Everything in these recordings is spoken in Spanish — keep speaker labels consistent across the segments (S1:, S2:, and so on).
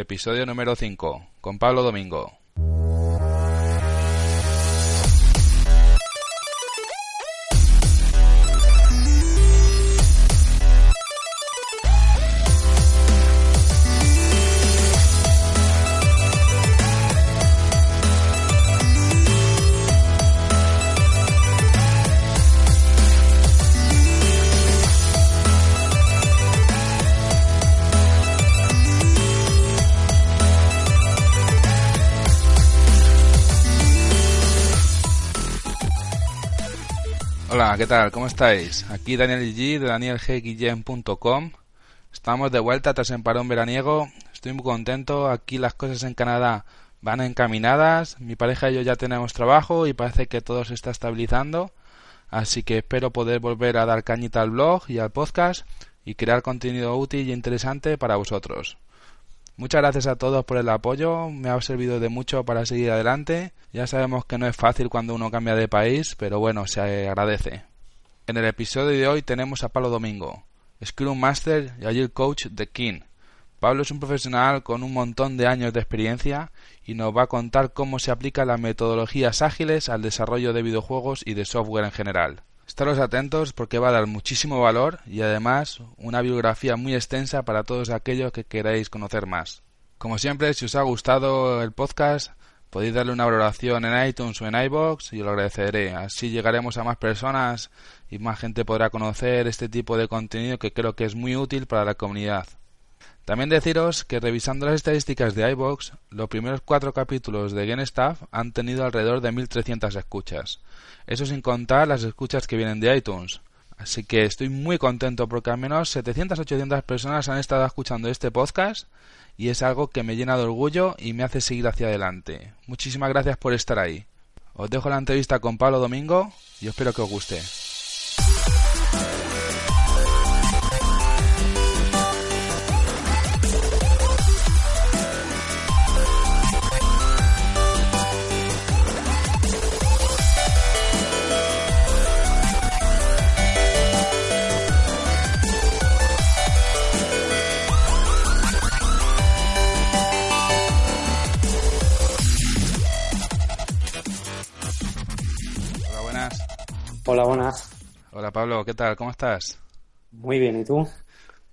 S1: Episodio número 5 con Pablo Domingo. ¿Qué tal? ¿Cómo estáis? Aquí Daniel G de danielgguillem.com. Estamos de vuelta tras el parón veraniego. Estoy muy contento. Aquí las cosas en Canadá van encaminadas. Mi pareja y yo ya tenemos trabajo y parece que todo se está estabilizando. Así que espero poder volver a dar cañita al blog y al podcast y crear contenido útil y interesante para vosotros. Muchas gracias a todos por el apoyo, me ha servido de mucho para seguir adelante. Ya sabemos que no es fácil cuando uno cambia de país, pero bueno, se agradece. En el episodio de hoy tenemos a Pablo Domingo, Scrum Master y Agile Coach de King. Pablo es un profesional con un montón de años de experiencia y nos va a contar cómo se aplican las metodologías ágiles al desarrollo de videojuegos y de software en general. Estaros atentos porque va a dar muchísimo valor y además una biografía muy extensa para todos aquellos que queráis conocer más. Como siempre, si os ha gustado el podcast, podéis darle una valoración en iTunes o en iBox y lo agradeceré. Así llegaremos a más personas y más gente podrá conocer este tipo de contenido que creo que es muy útil para la comunidad. También deciros que revisando las estadísticas de iBox, los primeros cuatro capítulos de Game Staff han tenido alrededor de 1300 escuchas. Eso sin contar las escuchas que vienen de iTunes. Así que estoy muy contento porque al menos 700-800 personas han estado escuchando este podcast y es algo que me llena de orgullo y me hace seguir hacia adelante. Muchísimas gracias por estar ahí. Os dejo la entrevista con Pablo Domingo y espero que os guste. Hola, buenas.
S2: Hola
S1: Pablo, ¿qué tal? ¿Cómo estás?
S2: Muy bien, ¿y tú?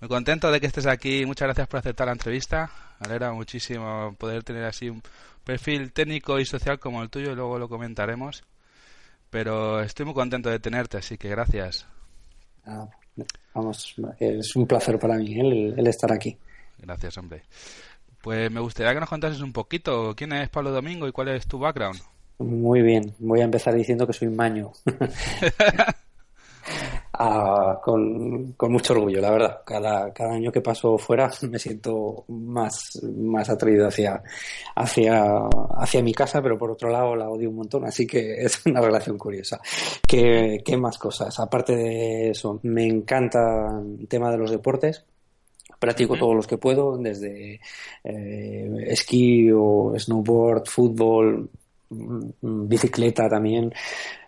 S1: Muy contento de que estés aquí. Muchas gracias por aceptar la entrevista. Me alegra muchísimo poder tener así un perfil técnico y social como el tuyo y luego lo comentaremos. Pero estoy muy contento de tenerte, así que gracias.
S2: Ah, vamos, es un placer para mí el, el estar aquí.
S1: Gracias, hombre. Pues me gustaría que nos contases un poquito quién es Pablo Domingo y cuál es tu background.
S2: Muy bien, voy a empezar diciendo que soy maño. Ah, con, con, mucho orgullo, la verdad. Cada, cada año que paso fuera me siento más, más atraído hacia, hacia, hacia mi casa, pero por otro lado la odio un montón, así que es una relación curiosa. ¿Qué, qué más cosas? Aparte de eso, me encanta el tema de los deportes. Practico todos los que puedo, desde eh, esquí o snowboard, fútbol, bicicleta también.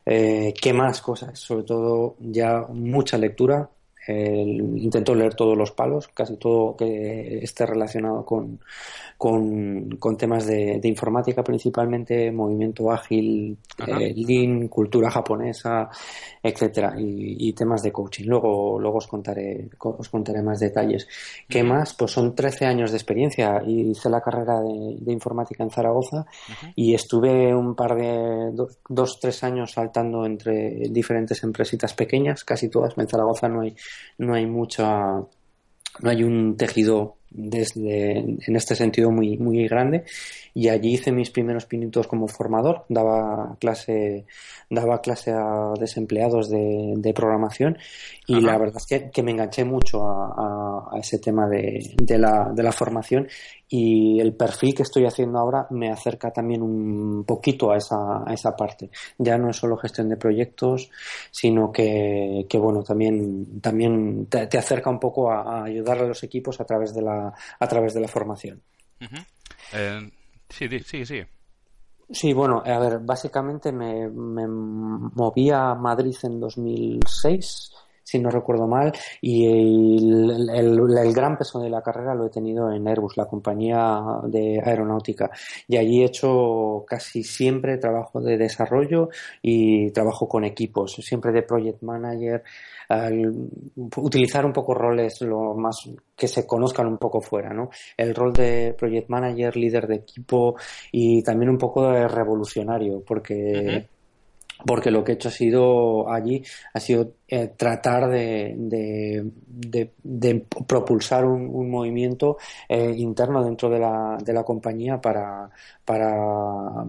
S2: Eh, ¿Qué más cosas? Sobre todo ya mucha lectura. Eh, intento leer todos los palos, casi todo que esté relacionado con, con, con temas de, de, informática principalmente, movimiento ágil, eh, lean, cultura japonesa, etcétera, y, y, temas de coaching. Luego, luego os contaré, os contaré más detalles. ¿Qué más? Pues son 13 años de experiencia. Hice la carrera de, de informática en Zaragoza y estuve un par de dos, dos, tres años saltando entre diferentes empresitas pequeñas, casi todas. En Zaragoza no hay, no hay mucha, no hay un tejido desde en este sentido muy muy grande. Y allí hice mis primeros pinitos como formador. Daba clase daba clase a desempleados de, de programación. Y la verdad es que, me enganché mucho a, ese tema de, de, la, de la formación. Y el perfil que estoy haciendo ahora me acerca también un poquito a esa, a esa parte. Ya no es solo gestión de proyectos, sino que, que bueno, también, también te, acerca un poco a, ayudar a los equipos a través de la, a través de la formación.
S1: Eh, sí, sí, sí.
S2: Sí, bueno, a ver, básicamente me, me moví a Madrid en 2006 si no recuerdo mal, y el, gran peso de la carrera lo he tenido en Airbus, la compañía de aeronáutica. Y allí he hecho casi siempre trabajo de desarrollo y trabajo con equipos, siempre de project manager, utilizar un poco roles lo más que se conozcan un poco fuera, ¿no? El rol de project manager, líder de equipo y también un poco de revolucionario, porque porque lo que he hecho ha sido allí ha sido eh, tratar de, de, propulsar un, movimiento eh, interno dentro de la, de la compañía para, para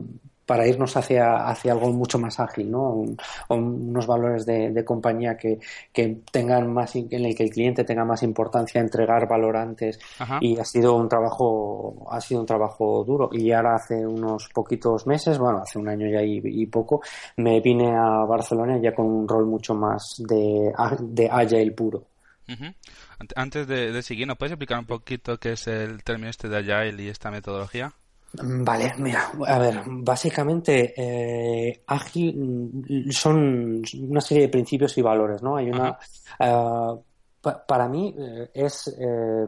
S2: para irnos hacia, hacia algo mucho más ágil, ¿no? unos valores de, compañía que, que, tengan más, en el que el cliente tenga más importancia, entregar valor antes. Y ha sido un trabajo, ha sido un trabajo duro. Y ahora hace unos poquitos meses, bueno, hace un año ya y, poco, me vine a Barcelona ya con un rol mucho más de, de agile puro.
S1: Antes de, de seguir, ¿nos puedes explicar un poquito qué es el término este de agile y esta metodología?
S2: Vale, mira, a ver, básicamente eh, ágil mm, son una serie de principios y valores, ¿no? Hay una, eh, para mí eh, es eh,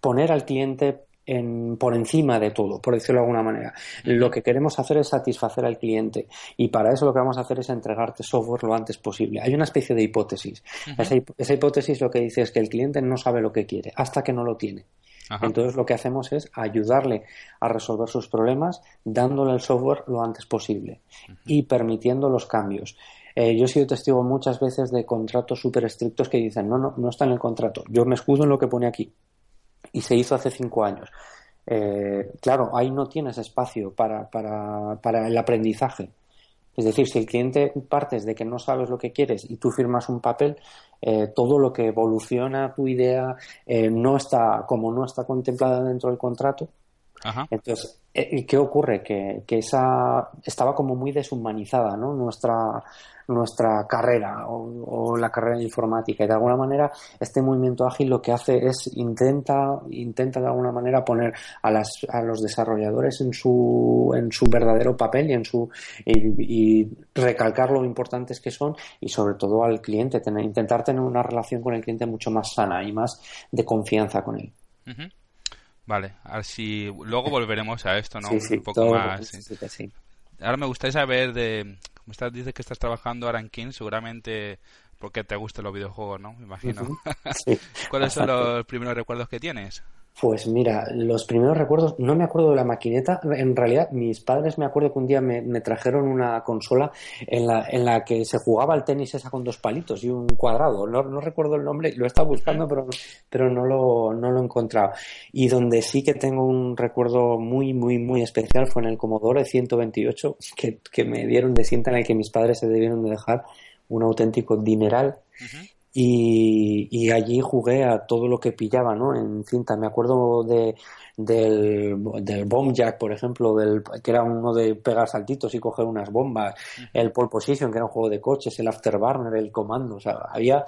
S2: poner al cliente en, por encima de todo, por decirlo de alguna manera. Lo que queremos hacer es satisfacer al cliente y para eso lo que vamos a hacer es entregarte software lo antes posible. Hay una especie de hipótesis. esa, esa, hipótesis lo que dice es que el cliente no sabe lo que quiere hasta que no lo tiene. Entonces lo que hacemos es ayudarle a resolver sus problemas dándole el software lo antes posible y permitiendo los cambios. Eh, yo he sido testigo muchas veces de contratos súper estrictos que dicen, no, no, no está en el contrato, yo me escudo en lo que pone aquí. Y se hizo hace cinco años. Eh, claro, ahí no tienes espacio para, para, para el aprendizaje. Es decir, si el cliente partes de que no sabes lo que quieres y tú firmas un papel, eh, todo lo que evoluciona tu idea eh, no está, como no está contemplada dentro del contrato. Entonces, ¿y ¿qué ocurre? Que, que esa estaba como muy deshumanizada, ¿no? Nuestra, nuestra carrera o, la carrera de informática y de alguna manera este movimiento ágil lo que hace es intenta intenta de alguna manera poner a, las, a los desarrolladores en su en su verdadero papel y en su y, recalcar lo importantes que son y sobre todo al cliente tener, intentar tener una relación con el cliente mucho más sana y más de confianza con él
S1: Vale, así luego volveremos a esto, ¿no? un poco más. Ahora me gustaría saber de como estás, dices que estás trabajando ahora en King, seguramente porque te gustan los videojuegos, ¿no? Me imagino. ¿Cuáles son los primeros recuerdos que tienes?
S2: Pues mira, los primeros recuerdos, no me acuerdo de la maquineta, en realidad mis padres me acuerdo que un día me, trajeron una consola en la, en la que se jugaba el tenis esa con dos palitos y un cuadrado, no, no recuerdo el nombre, lo he estado buscando pero, pero no, lo, no lo he encontrado. Y donde sí que tengo un recuerdo muy, muy, muy especial fue en el Commodore 128 que, que me dieron de cinta en el que mis padres se debieron de dejar un auténtico dineral. Y, y, allí jugué a todo lo que pillaba, ¿no? En cinta. Me acuerdo de, del, del Bomb Jack, por ejemplo, del, que era uno de pegar saltitos y coger unas bombas. El Pole Position, que era un juego de coches. El Afterburner, el Comando. O sea, había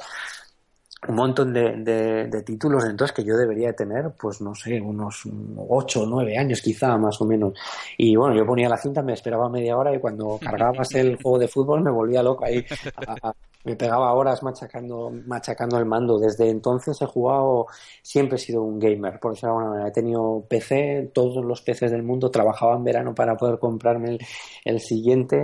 S2: un montón de, de, títulos entonces que yo debería tener pues no sé unos ocho o nueve años quizá más o menos y bueno yo ponía la cinta me esperaba media hora y cuando cargabas el juego de fútbol me volvía loco ahí me pegaba horas machacando machacando el mando desde entonces he jugado siempre he sido un gamer por decirlo de alguna manera he tenido PC todos los PCs del mundo trabajaba en verano para poder comprarme el, el siguiente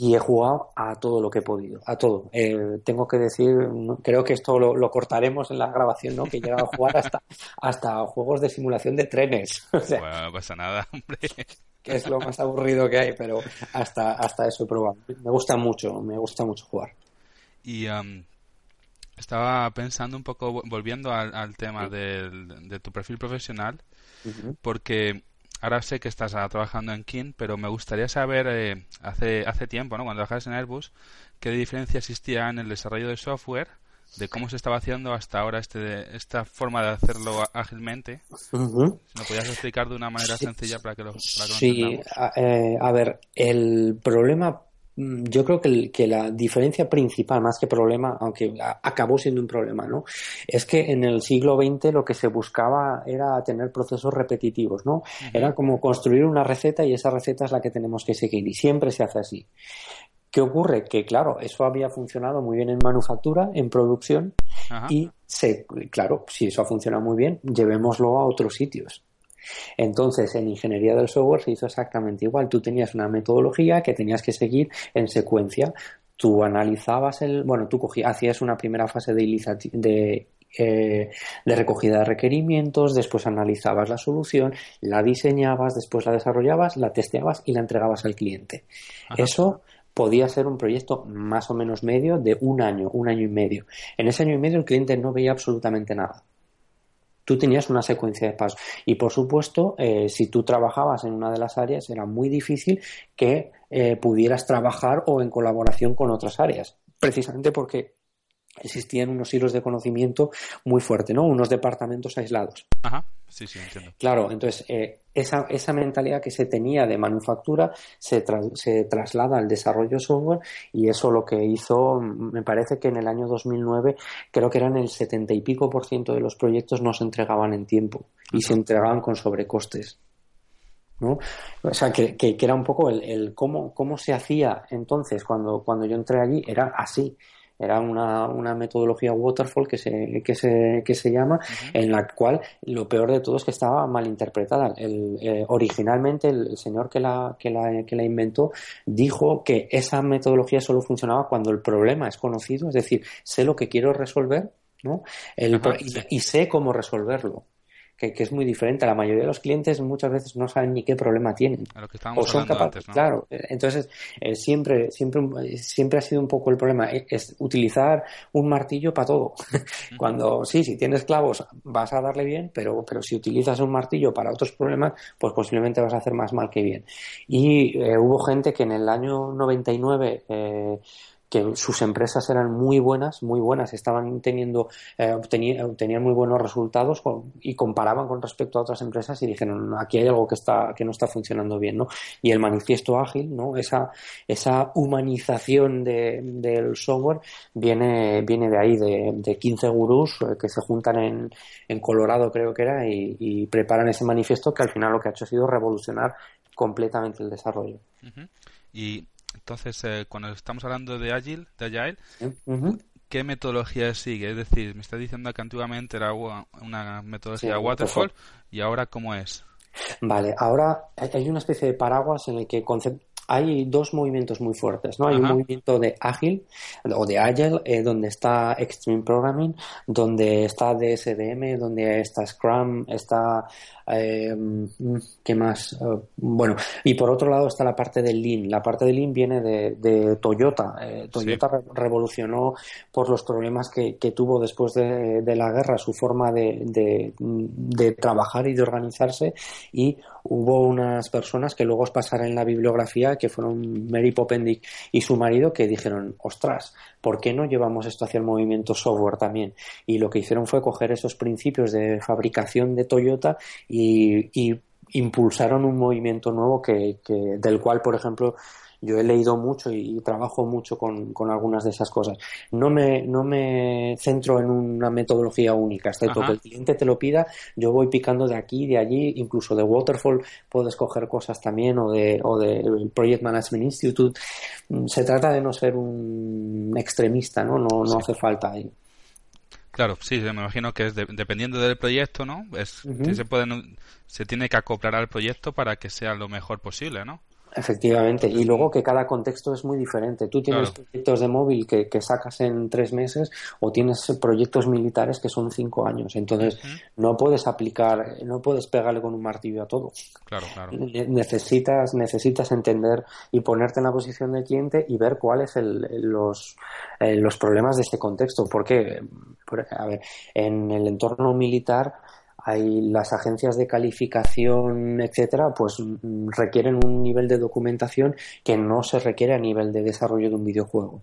S2: y he jugado a todo lo que he podido, a todo. Eh, tengo que decir, creo que esto lo, cortaremos en la grabación, ¿no? Que he llegado a jugar hasta, hasta juegos de simulación de trenes.
S1: bueno, no pasa nada, hombre.
S2: Que es lo más aburrido que hay, pero hasta, hasta eso he probado. Me gusta mucho, me gusta mucho jugar.
S1: Y estaba pensando un poco, volviendo al, tema de tu perfil profesional, porque ahora sé que estás ah, trabajando en King, pero me gustaría saber, eh, hace, hace tiempo, ¿no? cuando trabajabas en Airbus, qué diferencia existía en el desarrollo de software de cómo se estaba haciendo hasta ahora este, esta forma de hacerlo ágilmente. Si me podías explicar de una manera sencilla para que lo, para
S2: Sí, eh, a, ver, el problema yo creo que, que, la diferencia principal, más que problema, aunque acabó siendo un problema, ¿no? Es que en el siglo XX lo que se buscaba era tener procesos repetitivos, ¿no? Era como construir una receta y esa receta es la que tenemos que seguir y siempre se hace así. ¿Qué ocurre? Que claro, eso había funcionado muy bien en manufactura, en producción, y se, claro, si eso ha funcionado muy bien, llevémoslo a otros sitios. Entonces, en ingeniería del software se hizo exactamente igual. Tú tenías una metodología que tenías que seguir en secuencia. Tú analizabas el, bueno, tú cogías, hacías una primera fase de, de eh, de recogida de requerimientos, después analizabas la solución, la diseñabas, después la desarrollabas, la testeabas y la entregabas al cliente. Eso podía ser un proyecto más o menos medio de un año, un año y medio. En ese año y medio el cliente no veía absolutamente nada. Tú tenías una secuencia de pasos. Y por supuesto, eh, si tú trabajabas en una de las áreas, era muy difícil que eh, pudieras trabajar o en colaboración con otras áreas. Precisamente porque existían unos hilos de conocimiento muy fuertes, ¿no? Unos departamentos aislados.
S1: Ajá, sí, sí, entiendo.
S2: Claro, entonces eh, esa, esa mentalidad que se tenía de manufactura se, se traslada al desarrollo software y eso lo que hizo, me parece que en el año 2009 creo que eran el setenta y pico por ciento de los proyectos no se entregaban en tiempo y se entregaban con sobrecostes. ¿no? O sea, que, que, era un poco el, el, cómo, cómo se hacía entonces cuando, cuando yo entré allí, era así. Era una, una metodología waterfall que se, que se, que se llama, en la cual lo peor de todo es que estaba mal interpretada. El, eh, originalmente el, señor que la, que, la, que la inventó dijo que esa metodología solo funcionaba cuando el problema es conocido, es decir, sé lo que quiero resolver ¿no? El, y, sé cómo resolverlo que, es muy diferente. La mayoría de los clientes muchas veces no saben ni qué problema tienen.
S1: o son capaces,
S2: claro. Entonces, eh, siempre, siempre, siempre ha sido un poco el problema, eh, es utilizar un martillo para todo. Cuando sí, si tienes clavos vas a darle bien, pero, pero si utilizas un martillo para otros problemas, pues posiblemente vas a hacer más mal que bien. Y eh, hubo gente que en el año 99 eh, que sus empresas eran muy buenas, muy buenas, estaban teniendo, eh, obtenían, muy buenos resultados y comparaban con respecto a otras empresas y dijeron, aquí hay algo que está, que no está funcionando bien, ¿no? Y el manifiesto ágil, ¿no? Esa, esa humanización de, del software viene, viene de ahí, de, de 15 gurús eh, que se juntan en, en Colorado, creo que era, y, preparan ese manifiesto que al final lo que ha hecho ha sido revolucionar completamente el desarrollo.
S1: Y entonces, eh, cuando estamos hablando de Agile, de Agile, ¿qué metodología sigue? Es decir, me está diciendo que antiguamente era una metodología waterfall, y ahora cómo es.
S2: Vale, ahora hay una especie de paraguas en el que hay dos movimientos muy fuertes, ¿no? Hay un movimiento de ágil o de agile, eh, donde está Extreme Programming, donde está DSDM, donde está Scrum, está eh, ¿Qué más? Eh, bueno, y por otro lado está la parte del Lean. La parte del Lean viene de, Toyota. Eh, Toyota revolucionó por los problemas que, tuvo después de, la guerra su forma de, de, trabajar y de organizarse y hubo unas personas que luego os pasaré en la bibliografía que fueron Mary Popendick y su marido que dijeron, ostras, ¿por qué no llevamos esto hacia el movimiento software también? Y lo que hicieron fue coger esos principios de fabricación de Toyota y, impulsaron un movimiento nuevo que, del cual, por ejemplo, yo he leído mucho y, trabajo mucho con, algunas de esas cosas. No me, no me centro en una metodología única, excepto que el cliente te lo pida, yo voy picando de aquí, de allí, incluso de Waterfall puedes coger cosas también o de, o de Project Management Institute. Mm, se trata de no ser un extremista, ¿no? No, no hace falta ahí.
S1: Claro, sí, me imagino que es dependiendo del proyecto, ¿no? Es, se, puede, se tiene que acoplar al proyecto para que sea lo mejor posible, ¿no?
S2: Efectivamente, y luego que cada contexto es muy diferente. Tú tienes proyectos de móvil que, sacas en tres meses o tienes proyectos militares que son cinco años. Entonces, no puedes aplicar, no puedes pegarle con un martillo a todo.
S1: Claro, claro.
S2: Necesitas, necesitas entender y ponerte en la posición del cliente y ver cuáles el, los, eh, los problemas de este contexto. Porque, a ver, en el entorno militar hay las agencias de calificación, etcétera, pues mm, requieren un nivel de documentación que no se requiere a nivel de desarrollo de un videojuego.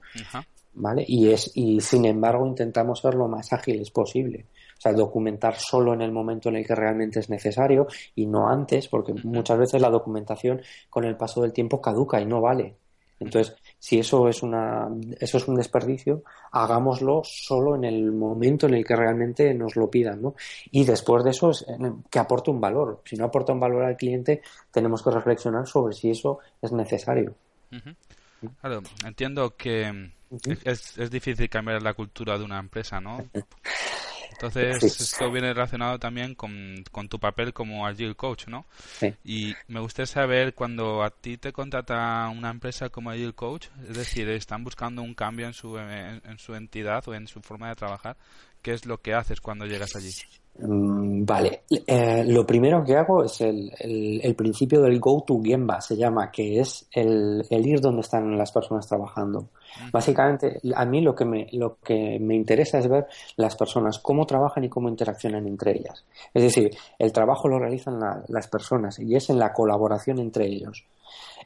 S2: ¿Vale? Y es y sin embargo intentamos ser lo más ágiles posible. O sea, documentar solo en el momento en el que realmente es necesario y no antes, porque muchas veces la documentación con el paso del tiempo caduca y no vale. Entonces, si eso es una eso es un desperdicio, hagámoslo solo en el momento en el que realmente nos lo pidan, ¿no? Y después de eso que aporte un valor. Si no aporta un valor al cliente, tenemos que reflexionar sobre si eso es necesario.
S1: Claro, entiendo que es, es difícil cambiar la cultura de una empresa, ¿no? Entonces, esto viene relacionado también con, tu papel como Agile Coach, ¿no? Y me gustaría saber cuando a ti te contrata una empresa como Agile Coach, es decir, están buscando un cambio en su, en su entidad o en su forma de trabajar, ¿qué es lo que haces cuando llegas allí?
S2: Mm, vale, eh, lo primero que hago es el, el, principio del go to Gemba, se llama, que es el, el, ir donde están las personas trabajando. Básicamente, a mí lo que, me, lo que me interesa es ver las personas, cómo trabajan y cómo interaccionan entre ellas. Es decir, el trabajo lo realizan las personas y es en la colaboración entre ellos.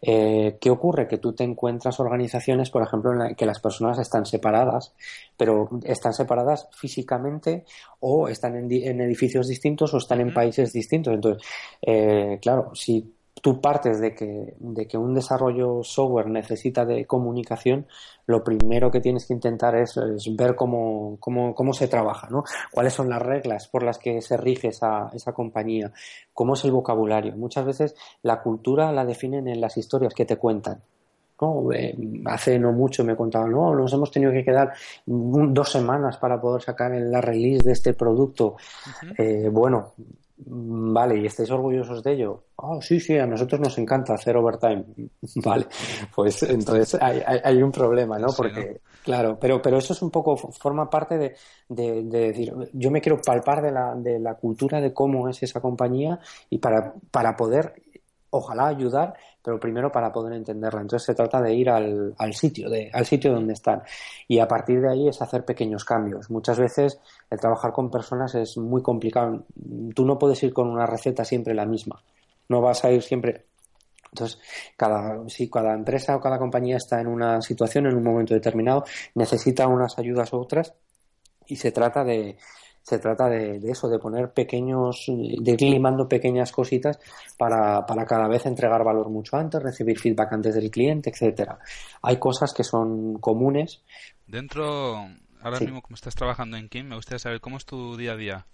S2: Eh, ¿Qué ocurre? Que tú te encuentras organizaciones, por ejemplo, en las que las personas están separadas, pero están separadas físicamente o están en, edificios distintos o están en países distintos. Entonces, eh, claro, si tú partes de que, de que un desarrollo software necesita de comunicación, lo primero que tienes que intentar es, ver cómo, cómo, cómo, se trabaja, ¿no? Cuáles son las reglas por las que se rige esa, esa compañía, cómo es el vocabulario. Muchas veces la cultura la definen en las historias que te cuentan. ¿no? Eh, hace no mucho me contaban, no, nos hemos tenido que quedar dos semanas para poder sacar la release de este producto. eh, bueno, vale, ¿y estáis orgullosos de ello? Oh, sí, sí, a nosotros nos encanta hacer overtime. Vale, pues entonces hay, hay, un problema, ¿no? Porque, claro, pero, pero eso es un poco, forma parte de, de, decir, yo me quiero palpar de la, de la cultura de cómo es esa compañía y para, para poder, ojalá, ayudar pero primero para poder entenderla. Entonces se trata de ir al, sitio, de, al sitio donde están. Y a partir de ahí es hacer pequeños cambios. Muchas veces el trabajar con personas es muy complicado. Tú no puedes ir con una receta siempre la misma. No vas a ir siempre entonces, cada, si cada empresa o cada compañía está en una situación, en un momento determinado, necesita unas ayudas u otras y se trata de, se trata de, eso, de poner pequeños, de ir limando pequeñas cositas para, para cada vez entregar valor mucho antes, recibir feedback antes del cliente, etcétera. Hay cosas que son comunes.
S1: Dentro, ahora mismo como estás trabajando en Kim, me gustaría saber cómo es tu día a día.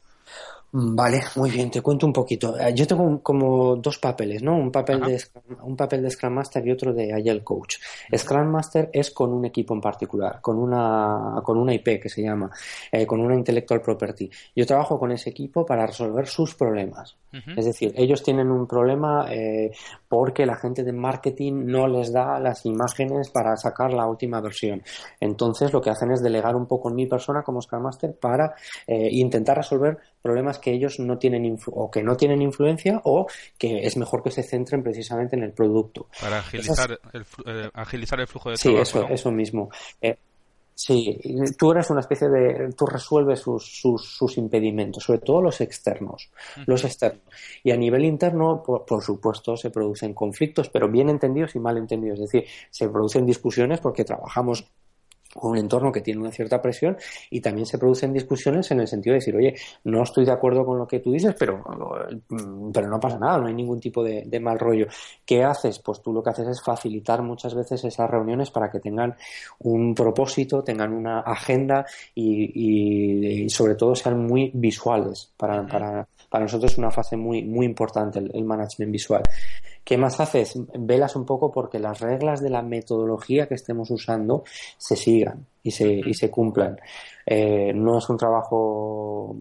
S2: Vale, muy bien, te cuento un poquito. Eh, yo tengo como dos papeles, ¿no? Un papel, de Scrum, un papel de Scrum Master y otro de Agile Coach. Scrum Master es con un equipo en particular, con una, con una IP que se llama, eh, con una Intellectual Property. Yo trabajo con ese equipo para resolver sus problemas. Es decir, ellos tienen un problema eh, porque la gente de marketing no les da las imágenes para sacar la última versión. Entonces, lo que hacen es delegar un poco en mi persona como Scrum Master para intentar resolver problemas que ellos no tienen o que no tienen influencia o que es mejor que se centren precisamente en el producto.
S1: Para agilizar, el, eh, agilizar el flujo de
S2: sí, trabajo. Sí, eso, eso mismo. Eh, sí, tú eres una especie de. Tú resuelves sus, sus, impedimentos, sobre todo los externos. Los externos. Y a nivel interno, por, por, supuesto, se producen conflictos, pero bien entendidos y mal entendidos. Es decir, se producen discusiones porque trabajamos un entorno que tiene una cierta presión y también se producen discusiones en el sentido de decir, oye, no estoy de acuerdo con lo que tú dices, pero, mm, pero no pasa nada, no hay ningún tipo de, mal rollo. ¿Qué haces? Pues tú lo que haces es facilitar muchas veces esas reuniones para que tengan un propósito, tengan una agenda y, sobre todo sean muy visuales. Para, para, para nosotros es una fase muy, muy importante el management visual. ¿Qué más haces? Velas un poco porque las reglas de la metodología que estemos usando se sigan y se, y se cumplan. Eh, no es un trabajo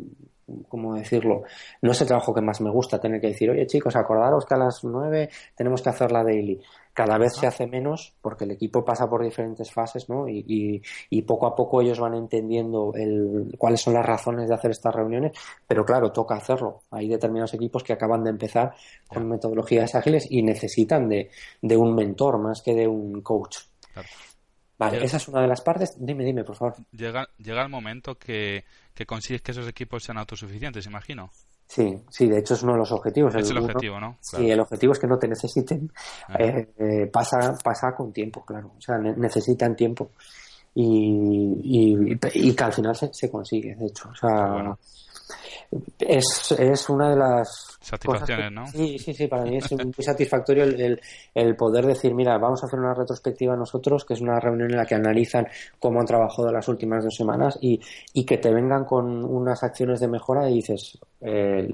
S2: ¿cómo decirlo? No es el trabajo que más me gusta tener que decir, oye chicos, acordaros que a las nueve tenemos que hacer la daily. Cada vez se hace menos porque el equipo pasa por diferentes fases, ¿no? Y, y, poco a poco ellos van entendiendo el, cuáles son las razones de hacer estas reuniones, pero claro, toca hacerlo. Hay determinados equipos que acaban de empezar con metodologías ágiles y necesitan de, de un mentor más que de un coach. Vale, esa es una de las partes. Dime, dime, por favor.
S1: Llega, llega el momento que, que consigues que esos equipos sean autosuficientes, imagino.
S2: Sí, sí, de hecho es uno de los objetivos.
S1: Es el, objetivo, ¿no?
S2: Sí, el objetivo es que no te necesiten. Eh, eh, pasa, pasa con tiempo, claro. O sea, necesitan tiempo. Y, y, que al final se, se consigue, de hecho. O sea, es, es una de las
S1: satisfacciones, ¿no?
S2: Sí, sí, sí, para mí es muy satisfactorio el, el, poder decir, mira, vamos a hacer una retrospectiva nosotros, que es una reunión en la que analizan cómo han trabajado las últimas dos semanas y, y que te vengan con unas acciones de mejora y dices, eh,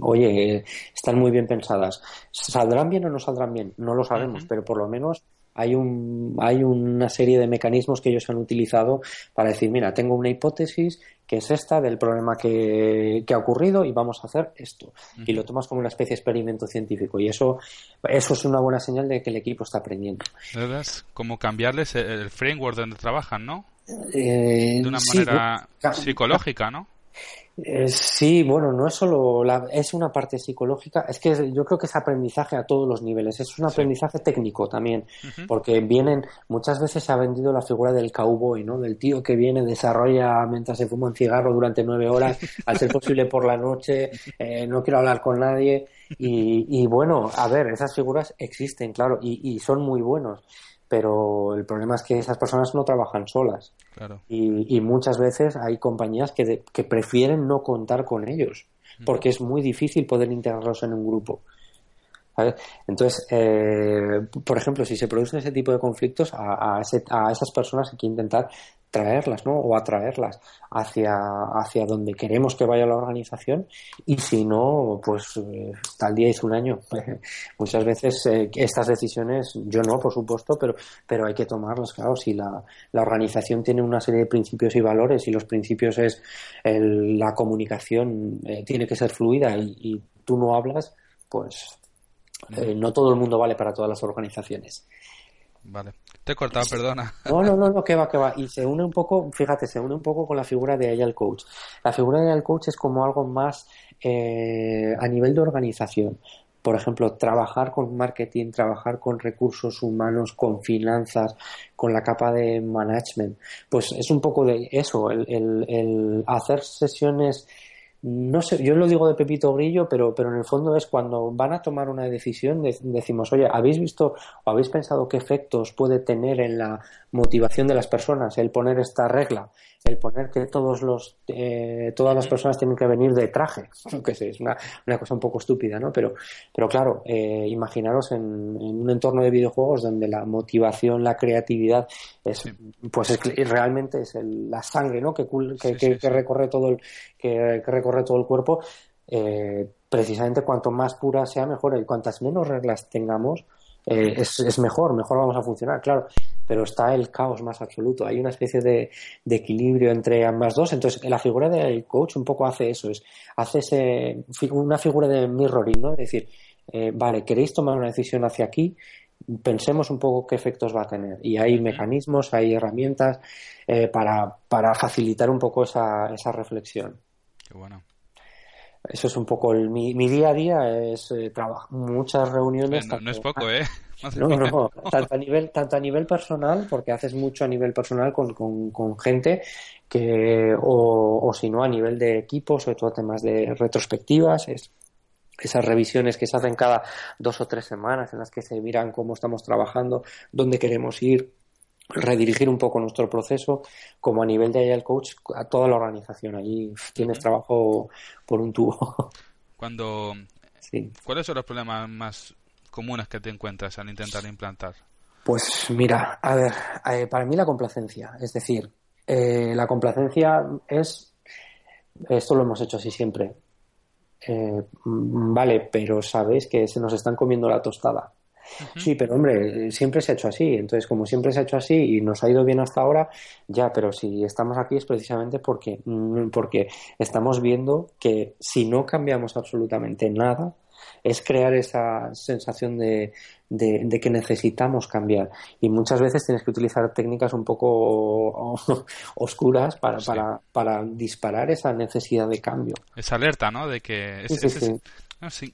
S2: oye, están muy bien pensadas. ¿Saldrán bien o no saldrán bien? No lo sabemos, pero por lo menos hay, un, hay una serie de mecanismos que ellos han utilizado para decir, mira, tengo una hipótesis que es esta del problema que, ha ocurrido y vamos a hacer esto. Y lo tomas como una especie de experimento científico. Y eso, eso es una buena señal de que el equipo está aprendiendo.
S1: ¿Verdad? Como cambiarles el framework donde trabajan, ¿no? Eh, de una manera psicológica, ¿no?
S2: Eh, sí, bueno, no es solo la, es una parte psicológica, es que yo creo que es aprendizaje a todos los niveles, es un aprendizaje técnico también, porque vienen, muchas veces se ha vendido la figura del cowboy, ¿no? Del tío que viene, desarrolla mientras se fuma un cigarro durante nueve horas, al ser posible por la noche, eh, no quiero hablar con nadie, y, y, bueno, a ver, esas figuras existen, claro, y, y son muy buenos pero el problema es que esas personas no trabajan solas. Y, muchas veces hay compañías que, que prefieren no contar con ellos, porque es muy difícil poder integrarlos en un grupo. Entonces, eh, por ejemplo, si se producen ese tipo de conflictos, a, a, a, esas personas hay que intentar traerlas, ¿no? O atraerlas hacia, hacia donde queremos que vaya la organización y si no, pues eh, tal día hizo un año. Muchas veces eh, estas decisiones, yo no, por supuesto, pero, pero hay que tomarlas, claro, si la, la organización tiene una serie de principios y valores y los principios es la comunicación eh, tiene que ser fluida y, tú no hablas, pues no todo el mundo vale para todas las organizaciones.
S1: Vale. Te he cortado, perdona.
S2: No, no, no, no, que va, que va. Y se une un poco, fíjate, se une un poco con la figura de Agile Coach. La figura de Agile Coach es como algo más eh, a nivel de organización. Por ejemplo, trabajar con marketing, trabajar con recursos humanos, con finanzas, con la capa de management. Pues es un poco de eso, el, hacer sesiones no sé, yo lo digo de Pepito Grillo, pero, pero en el fondo es cuando van a tomar una decisión, decimos, oye, ¿habéis visto o habéis pensado qué efectos puede tener en la motivación de las personas el poner esta regla? el poner que todos los eh, todas las personas tienen que venir de traje, que es una, una, cosa un poco estúpida, ¿no? Pero, pero claro, eh, imaginaros en, un entorno de videojuegos donde la motivación, la creatividad es, pues es, realmente es la sangre, ¿no? Que, que, que, recorre todo el que, recorre todo el cuerpo. Eh, precisamente cuanto más pura sea mejor y cuantas menos reglas tengamos eh, es, es, mejor, mejor vamos a funcionar, claro, pero está el caos más absoluto. Hay una especie de, de equilibrio entre ambas dos. Entonces, la figura del coach un poco hace eso, es hace ese, una figura de mirroring, ¿no? Es decir, eh, vale, queréis tomar una decisión hacia aquí, pensemos un poco qué efectos va a tener. Y hay mecanismos, hay herramientas eh, para, para facilitar un poco esa, esa reflexión.
S1: Qué bueno.
S2: Eso es un poco el, mi, mi día a día, es eh, trabajar muchas reuniones.
S1: No, es poco, ¿eh?
S2: No, no, tanto a nivel, tanto a nivel personal, porque haces mucho a nivel personal con, con, con gente, que, o, o si no, a nivel de equipo, sobre todo temas de retrospectivas, es, esas revisiones que se hacen cada dos o tres semanas en las que se miran cómo estamos trabajando, dónde queremos ir, redirigir un poco nuestro proceso, como a nivel de Agile Coach, a toda la organización. Allí tienes trabajo por un tubo.
S1: Cuando, ¿Cuáles son los problemas más comunes que te encuentras al intentar implantar?
S2: Pues mira, a ver, eh, para mí la complacencia, es decir, eh, la complacencia es, esto lo hemos hecho así siempre, eh, vale, pero sabéis que se nos están comiendo la tostada. Sí, pero hombre, siempre se ha hecho así. Entonces, como siempre se ha hecho así y nos ha ido bien hasta ahora, ya, pero si estamos aquí es precisamente porque, mm, porque estamos viendo que si no cambiamos absolutamente nada, es crear esa sensación de, de, que necesitamos cambiar. Y muchas veces tienes que utilizar técnicas un poco oscuras para, para, para disparar esa necesidad de cambio.
S1: Esa alerta, ¿no? De que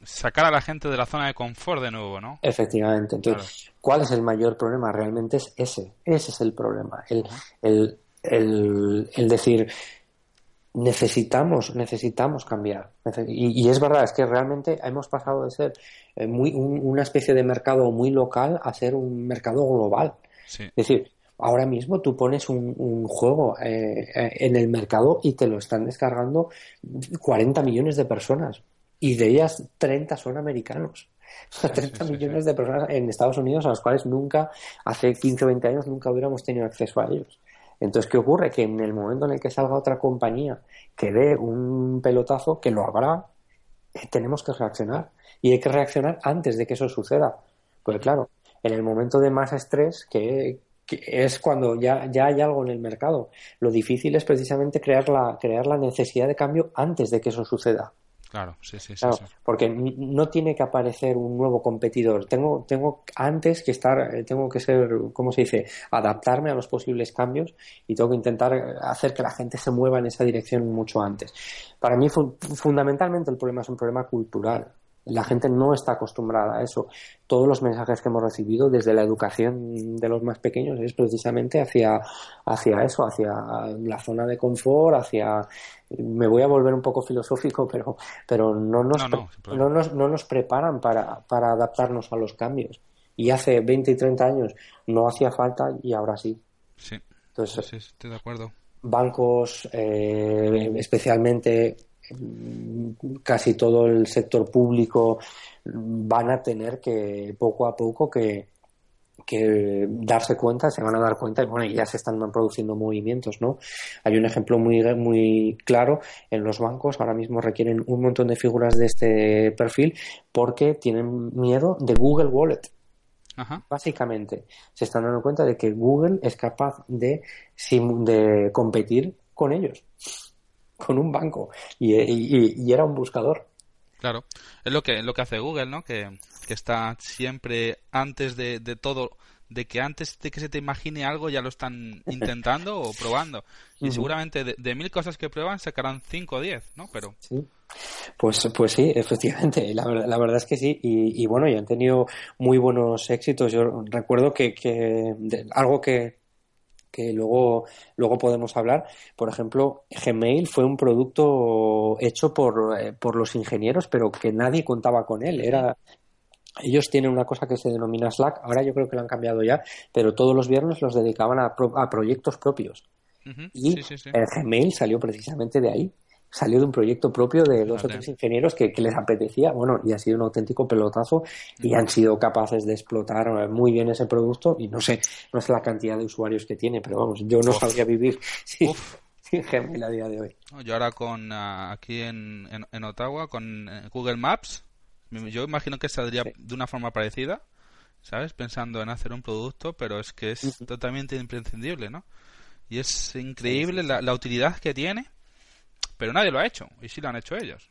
S1: sacar a la gente de la zona de confort de nuevo, ¿no?
S2: Efectivamente. Entonces, ¿cuál es el mayor problema? Realmente es ese. Ese es el problema. El, el, el, el decir, necesitamos, necesitamos cambiar. Y, es verdad, es que realmente hemos pasado de ser eh, muy, una especie de mercado muy local a ser un mercado global. Es decir, ahora mismo tú pones un, juego eh, eh, en el mercado y te lo están descargando 40 millones de personas y de ellas 30 son americanos. 30 millones de personas en Estados Unidos a las cuales nunca, hace 15 o 20 años, nunca hubiéramos tenido acceso a ellos. Entonces, ¿qué ocurre? Que en el momento en el que salga otra compañía que dé un pelotazo, que lo habrá, eh, tenemos que reaccionar. Y hay que reaccionar antes de que eso suceda. Pues claro, en el momento de más estrés, que, es cuando ya, ya hay algo en el mercado, lo difícil es precisamente crear la, crear la necesidad de cambio antes de que eso suceda.
S1: Claro, sí, sí,
S2: sí, Porque no tiene que aparecer un nuevo competidor. Tengo, tengo antes que estar, eh, tengo que ser, ¿cómo se dice? Adaptarme a los posibles cambios y tengo que intentar hacer que la gente se mueva en esa dirección mucho antes. Para mí, fundamentalmente, el problema es un problema cultural. La gente no está acostumbrada a eso. Todos los mensajes que hemos recibido desde la educación de los más pequeños es precisamente hacia, hacia eso, hacia la zona de confort, hacia... Me voy a volver un poco filosófico, pero, pero no, nos, no, nos, no nos preparan para, para adaptarnos a los cambios. Y hace 20 y 30 años no hacía falta y ahora sí.
S1: Sí. Entonces, sí, estoy de acuerdo.
S2: Bancos, eh, especialmente casi todo el sector público van a tener que poco a poco que, que darse cuenta, se van a dar cuenta y bueno, ya se están produciendo movimientos, ¿no? Hay un ejemplo muy, muy claro en los bancos, ahora mismo requieren un montón de figuras de este perfil porque tienen miedo de Google Wallet. Básicamente, se están dando cuenta de que Google es capaz de, de competir con ellos con un banco y, era un buscador.
S1: Claro, es lo que, lo que hace Google, ¿no? Que, está siempre antes de, todo, de que antes de que se te imagine algo ya lo están intentando o probando. Y seguramente de, mil cosas que prueban sacarán cinco o diez, ¿no? Pero...
S2: Sí. Pues, pues sí, efectivamente, la, la verdad es que sí. Y, bueno, y han tenido muy buenos éxitos. Yo recuerdo que, que algo que, que luego, luego podemos hablar. Por ejemplo, Gmail fue un producto hecho por, eh, por los ingenieros, pero que nadie contaba con él. Era, ellos tienen una cosa que se denomina Slack, ahora yo creo que lo han cambiado ya, pero todos los viernes los dedicaban a, a proyectos propios. Y el Gmail salió precisamente de ahí salió de un proyecto propio de dos o tres ingenieros que, les apetecía, bueno, y ha sido un auténtico pelotazo y han sido capaces de explotar muy bien ese producto y no sé, no sé la cantidad de usuarios que tiene, pero vamos, yo no sabría vivir sin, Gmail a día de hoy.
S1: Yo ahora con ah, aquí en, en, Ottawa con eh, Google Maps, yo imagino que saldría de una forma parecida, ¿sabes? Pensando en hacer un producto, pero es que es totalmente imprescindible, ¿no? Y es increíble la, la utilidad que tiene pero nadie lo ha hecho, y sí lo han hecho ellos.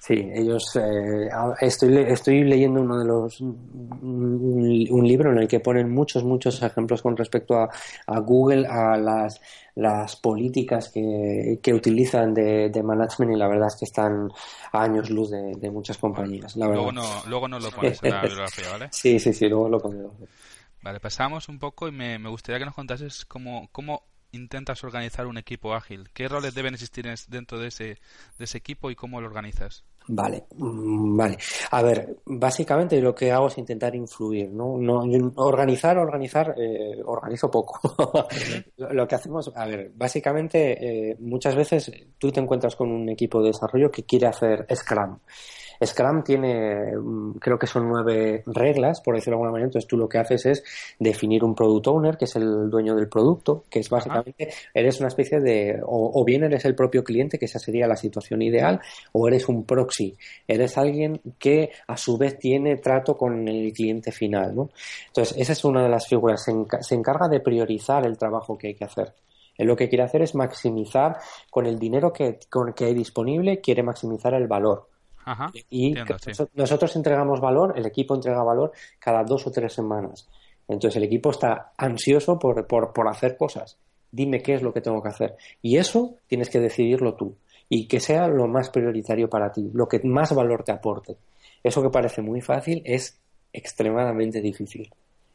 S2: Sí, ellos. Eh, estoy, estoy leyendo uno de los. Un, libro en el que ponen muchos, muchos ejemplos con respecto a, Google, a las, las políticas que, que utilizan de, management, y la verdad es que están a años luz de, muchas compañías.
S1: luego, no, luego no lo pones en la bibliografía, ¿vale?
S2: Sí, sí, sí, luego lo ponemos.
S1: Vale, pasamos un poco y me, me gustaría que nos contases cómo, cómo intentas organizar un equipo ágil? ¿Qué roles deben existir dentro de ese, de ese equipo y cómo lo organizas?
S2: Vale, mm, vale. A ver, básicamente lo que hago es intentar influir, ¿no? no organizar, organizar, eh, organizo poco. lo que hacemos, a ver, básicamente eh, muchas veces tú te encuentras con un equipo de desarrollo que quiere hacer Scrum. Scrum tiene, mm, creo que son nueve reglas, por decirlo de alguna manera. Entonces tú lo que haces es definir un product owner, que es el dueño del producto, que es básicamente, eres una especie de, o, bien eres el propio cliente, que esa sería la situación ideal, o eres un proxy. Eres alguien que a su vez tiene trato con el cliente final, ¿no? Entonces, esa es una de las figuras. Se, encarga de priorizar el trabajo que hay que hacer. Lo que quiere hacer es maximizar con el dinero que, que hay disponible, quiere maximizar el valor. Y nosotros entregamos valor, el equipo entrega valor cada dos o tres semanas. Entonces el equipo está ansioso por, por, por hacer cosas. Dime qué es lo que tengo que hacer. Y eso tienes que decidirlo tú. Y que sea lo más prioritario para ti, lo que más valor te aporte. Eso que parece muy fácil es extremadamente difícil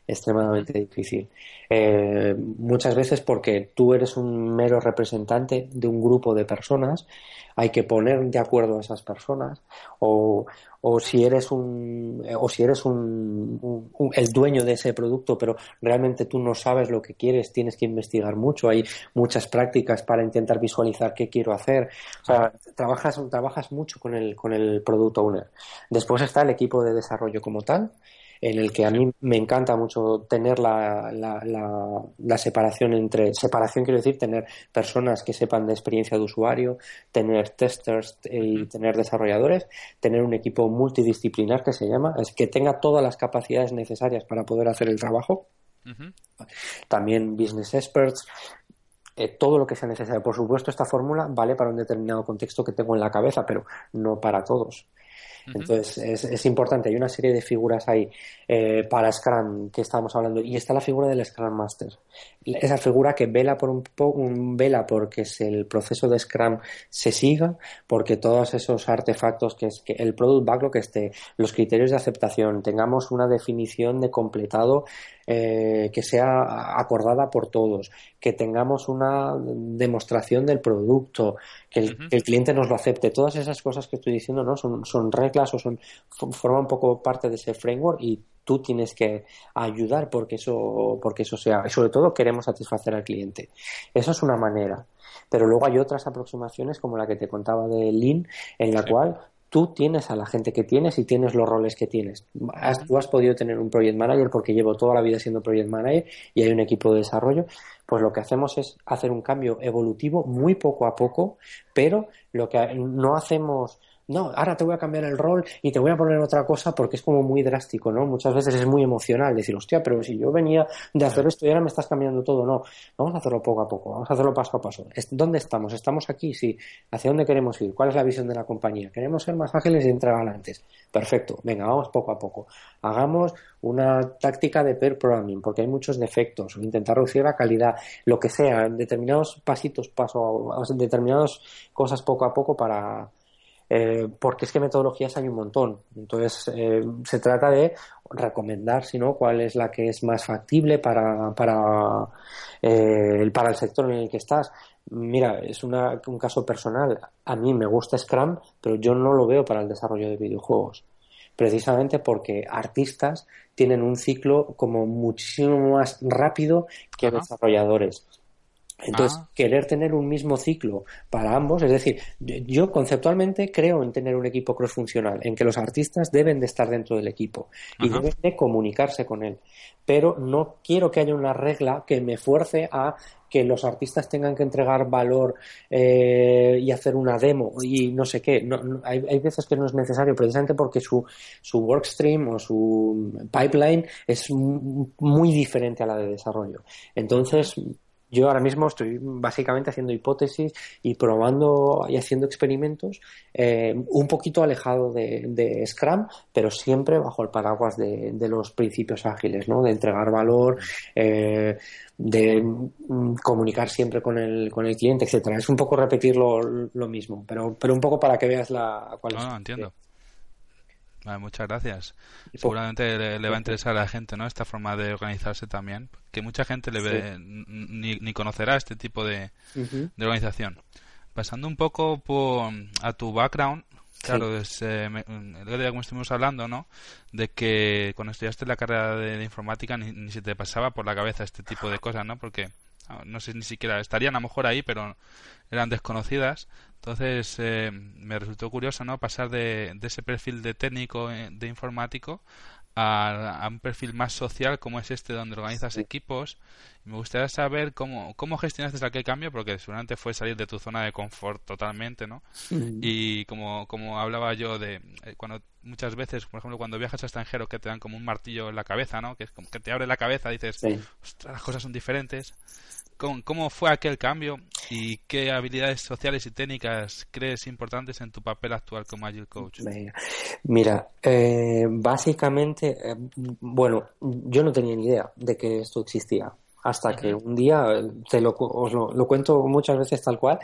S2: extremadamente difícil. Eh, muchas veces porque tú eres un mero representante de un grupo de personas, hay que poner de acuerdo a esas personas, o, o si eres un, o si eres un, el dueño de ese producto, pero realmente tú no sabes lo que quieres, tienes que investigar mucho, hay muchas prácticas para intentar visualizar qué quiero hacer. O sea, trabajas, trabajas mucho con el, con el product owner. Después está el equipo de desarrollo como tal, en el que a mí me encanta mucho tener la, la, separación entre, separación quiero decir, tener personas que sepan de experiencia de usuario, tener testers y tener desarrolladores, tener un equipo multidisciplinar que se llama, es que tenga todas las capacidades necesarias para poder hacer el trabajo. También business experts, eh, todo lo que sea necesario. Por supuesto, esta fórmula vale para un determinado contexto que tengo en la cabeza, pero no para todos. Entonces es, es, importante, hay una serie de figuras ahí eh, para Scrum que estábamos hablando. Y está la figura del Scrum Master. Esa figura que vela por un, un vela porque el proceso de Scrum se siga, porque todos esos artefactos que es que el product backlog esté, los criterios de aceptación, tengamos una definición de completado eh, que sea acordada por todos, que tengamos una demostración del producto, que el, cliente nos lo acepte. Todas esas cosas que estoy diciendo no son, son reglas o son forman un poco parte de ese framework y tú tienes que ayudar porque eso porque eso sea y sobre todo queremos satisfacer al cliente. Eso es una manera. Pero luego hay otras aproximaciones como la que te contaba de Lean, en la cual tú tienes a la gente que tienes y tienes los roles que tienes. tú has podido tener un project manager porque llevo toda la vida siendo project manager y hay un equipo de desarrollo. Pues lo que hacemos es hacer un cambio evolutivo muy poco a poco, pero lo que no hacemos no, ahora te voy a cambiar el rol y te voy a poner otra cosa porque es como muy drástico, ¿no? Muchas veces es muy emocional decir, hostia, pero si yo venía de hacer esto y ahora me estás cambiando todo, no. Vamos a hacerlo poco a poco, vamos a hacerlo paso a paso. ¿Dónde estamos? ¿Estamos aquí? Sí. ¿Hacia dónde queremos ir? ¿Cuál es la visión de la compañía? ¿Queremos ser más ágiles y entrar antes? Perfecto. Venga, vamos poco a poco. Hagamos una táctica de pair programming porque hay muchos defectos, intentar reducir la calidad, lo que sea, determinados pasitos, paso, determinadas cosas poco a poco para eh, porque es que metodologías hay un montón. Entonces, eh, se trata de recomendar, si no, cuál es la que es más factible para, para, eh, para el sector en el que estás. Mira, es una, un caso personal. A mí me gusta Scrum, pero yo no lo veo para el desarrollo de videojuegos. Precisamente porque artistas tienen un ciclo como muchísimo más rápido que desarrolladores. Entonces, ah. querer tener un mismo ciclo para ambos, es decir, yo conceptualmente creo en tener un equipo cross-funcional, en que los artistas deben de estar dentro del equipo y deben de comunicarse con él, pero no quiero que haya una regla que me fuerce a que los artistas tengan que entregar valor eh, y hacer una demo y no sé qué. hay, hay, veces que no es necesario precisamente porque su, su workstream o su pipeline es muy diferente a la de desarrollo. Entonces, yo ahora mismo estoy básicamente haciendo hipótesis y probando y haciendo experimentos eh, un poquito alejado de, Scrum, pero siempre bajo el paraguas de, los principios ágiles, ¿no? De entregar valor, eh, de mm, comunicar siempre con el, con el cliente, etcétera. Es un poco repetir lo, mismo, pero, pero un poco para que veas la
S1: cuál no, entiendo muchas gracias. Seguramente le, va a interesar a la gente, ¿no? Esta forma de organizarse también, que mucha gente le ve, ni, ni, conocerá este tipo de, de, organización. Pasando un poco por, a tu background, claro, es, eh, el día como estuvimos hablando, ¿no? De que cuando estudiaste la carrera de, informática ni, ni, se te pasaba por la cabeza este tipo de cosas, ¿no? Porque no sé ni siquiera, estarían a lo mejor ahí, pero eran desconocidas. Entonces eh, me resultó curioso no pasar de, de ese perfil de técnico eh, de informático a, un perfil más social como es este donde organizas equipos. Me gustaría saber cómo, cómo gestionaste aquel cambio, porque seguramente fue salir de tu zona de confort totalmente, ¿no? Y como, como hablaba yo de eh, cuando muchas veces, por ejemplo, cuando viajas a extranjero que te dan como un martillo en la cabeza, ¿no? Que es como que te abre la cabeza, dices, las cosas son diferentes. ¿Cómo, fue aquel cambio y qué habilidades sociales y técnicas crees importantes en tu papel actual como Agile Coach?
S2: Mira, eh, básicamente, eh, bueno, yo no tenía ni idea de que esto existía hasta que un día, te lo, os lo, cuento muchas veces tal cual,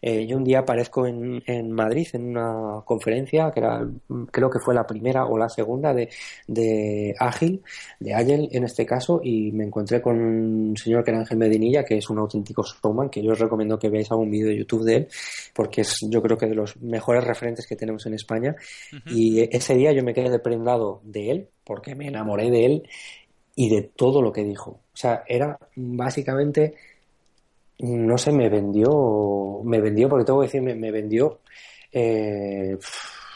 S2: eh, yo un día aparezco en, en, Madrid en una conferencia, que era, creo que fue la primera o la segunda de, de Ágil, de Agile en este caso, y me encontré con un señor que era Ángel Medinilla, que es un auténtico showman, que yo os recomiendo que veáis algún vídeo de YouTube de él, porque es yo creo que de los mejores referentes que tenemos en España. Y ese día yo me quedé prendado de él, porque me enamoré de él y de todo lo que dijo. O sea, era básicamente, no sé, me vendió, me vendió, porque tengo que decir, me, vendió, eh,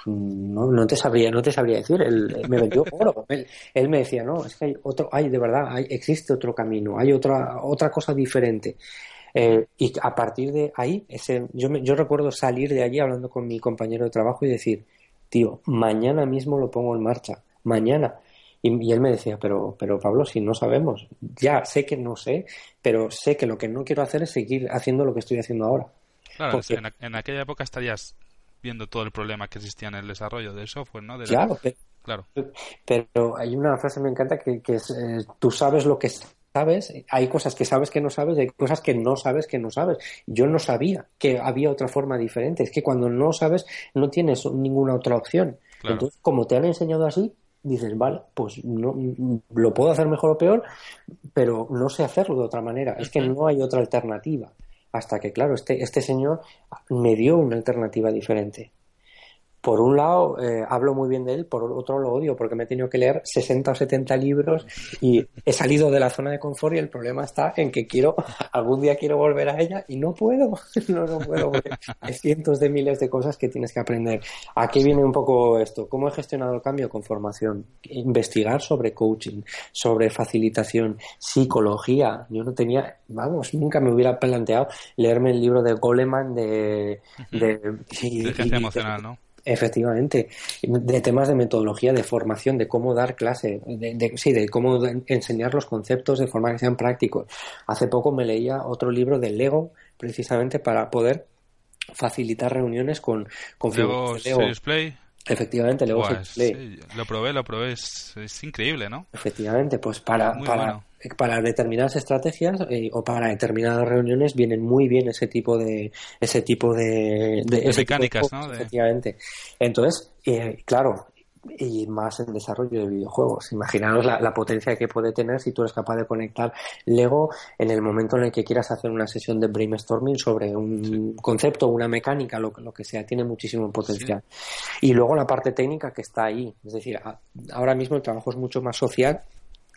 S2: no, no, te sabría, no te sabría decir, él, me vendió oro. Él, me decía, no, es que hay otro, hay de verdad, hay, existe otro camino, hay otra, otra cosa diferente. Eh, y a partir de ahí, ese, yo, me, yo recuerdo salir de allí hablando con mi compañero de trabajo y decir, tío, mañana mismo lo pongo en marcha, mañana. Y, él me decía, pero, pero Pablo, si no sabemos, ya sé que no sé, pero sé que lo que no quiero hacer es seguir haciendo lo que estoy haciendo ahora.
S1: Claro, en, aquella época estarías viendo todo el problema que existía en el desarrollo del software, ¿no?
S2: claro, pero, claro. Pero hay una frase que me encanta que, que es, eh, tú sabes lo que sabes, hay cosas que sabes que no sabes y hay cosas que no sabes que no sabes. Yo no sabía que había otra forma diferente. Es que cuando no sabes, no tienes ninguna otra opción. Entonces, como te han enseñado así, dices, vale, pues no lo puedo hacer mejor o peor, pero no sé hacerlo de otra manera. Es que no hay otra alternativa. Hasta que, claro, este, este señor me dio una alternativa diferente por un lado eh, hablo muy bien de él, por otro lo odio porque me he tenido que leer 60 o 70 libros y he salido de la zona de confort y el problema está en que quiero, algún día quiero volver a ella y no puedo, no, no puedo, hay cientos de miles de cosas que tienes que aprender. Aquí viene un poco esto, ¿cómo he gestionado el cambio? Con formación, investigar sobre coaching, sobre facilitación, psicología. Yo no tenía, vamos, nunca me hubiera planteado leerme el libro de Goleman de...
S1: de, emocional, ¿no?
S2: Efectivamente, de temas de metodología, de formación, de cómo dar clase, de, sí, de cómo enseñar los conceptos de forma que sean prácticos. Hace poco me leía otro libro de Lego, precisamente para poder facilitar reuniones con, con
S1: Lego, Play.
S2: Efectivamente, Lego
S1: lo probé, lo probé, es, increíble, ¿no?
S2: Efectivamente, pues para, para, para determinadas estrategias eh, o para determinadas reuniones vienen muy bien ese tipo de ese tipo de,
S1: de, mecánicas, ¿no?
S2: Efectivamente. Entonces, eh, claro, y más en desarrollo de videojuegos. Imaginaros la, potencia que puede tener si tú eres capaz de conectar Lego en el momento en el que quieras hacer una sesión de brainstorming sobre un concepto, una mecánica, lo, lo, que sea, tiene muchísimo potencial. Y luego la parte técnica que está ahí. Es decir, ahora mismo el trabajo es mucho más social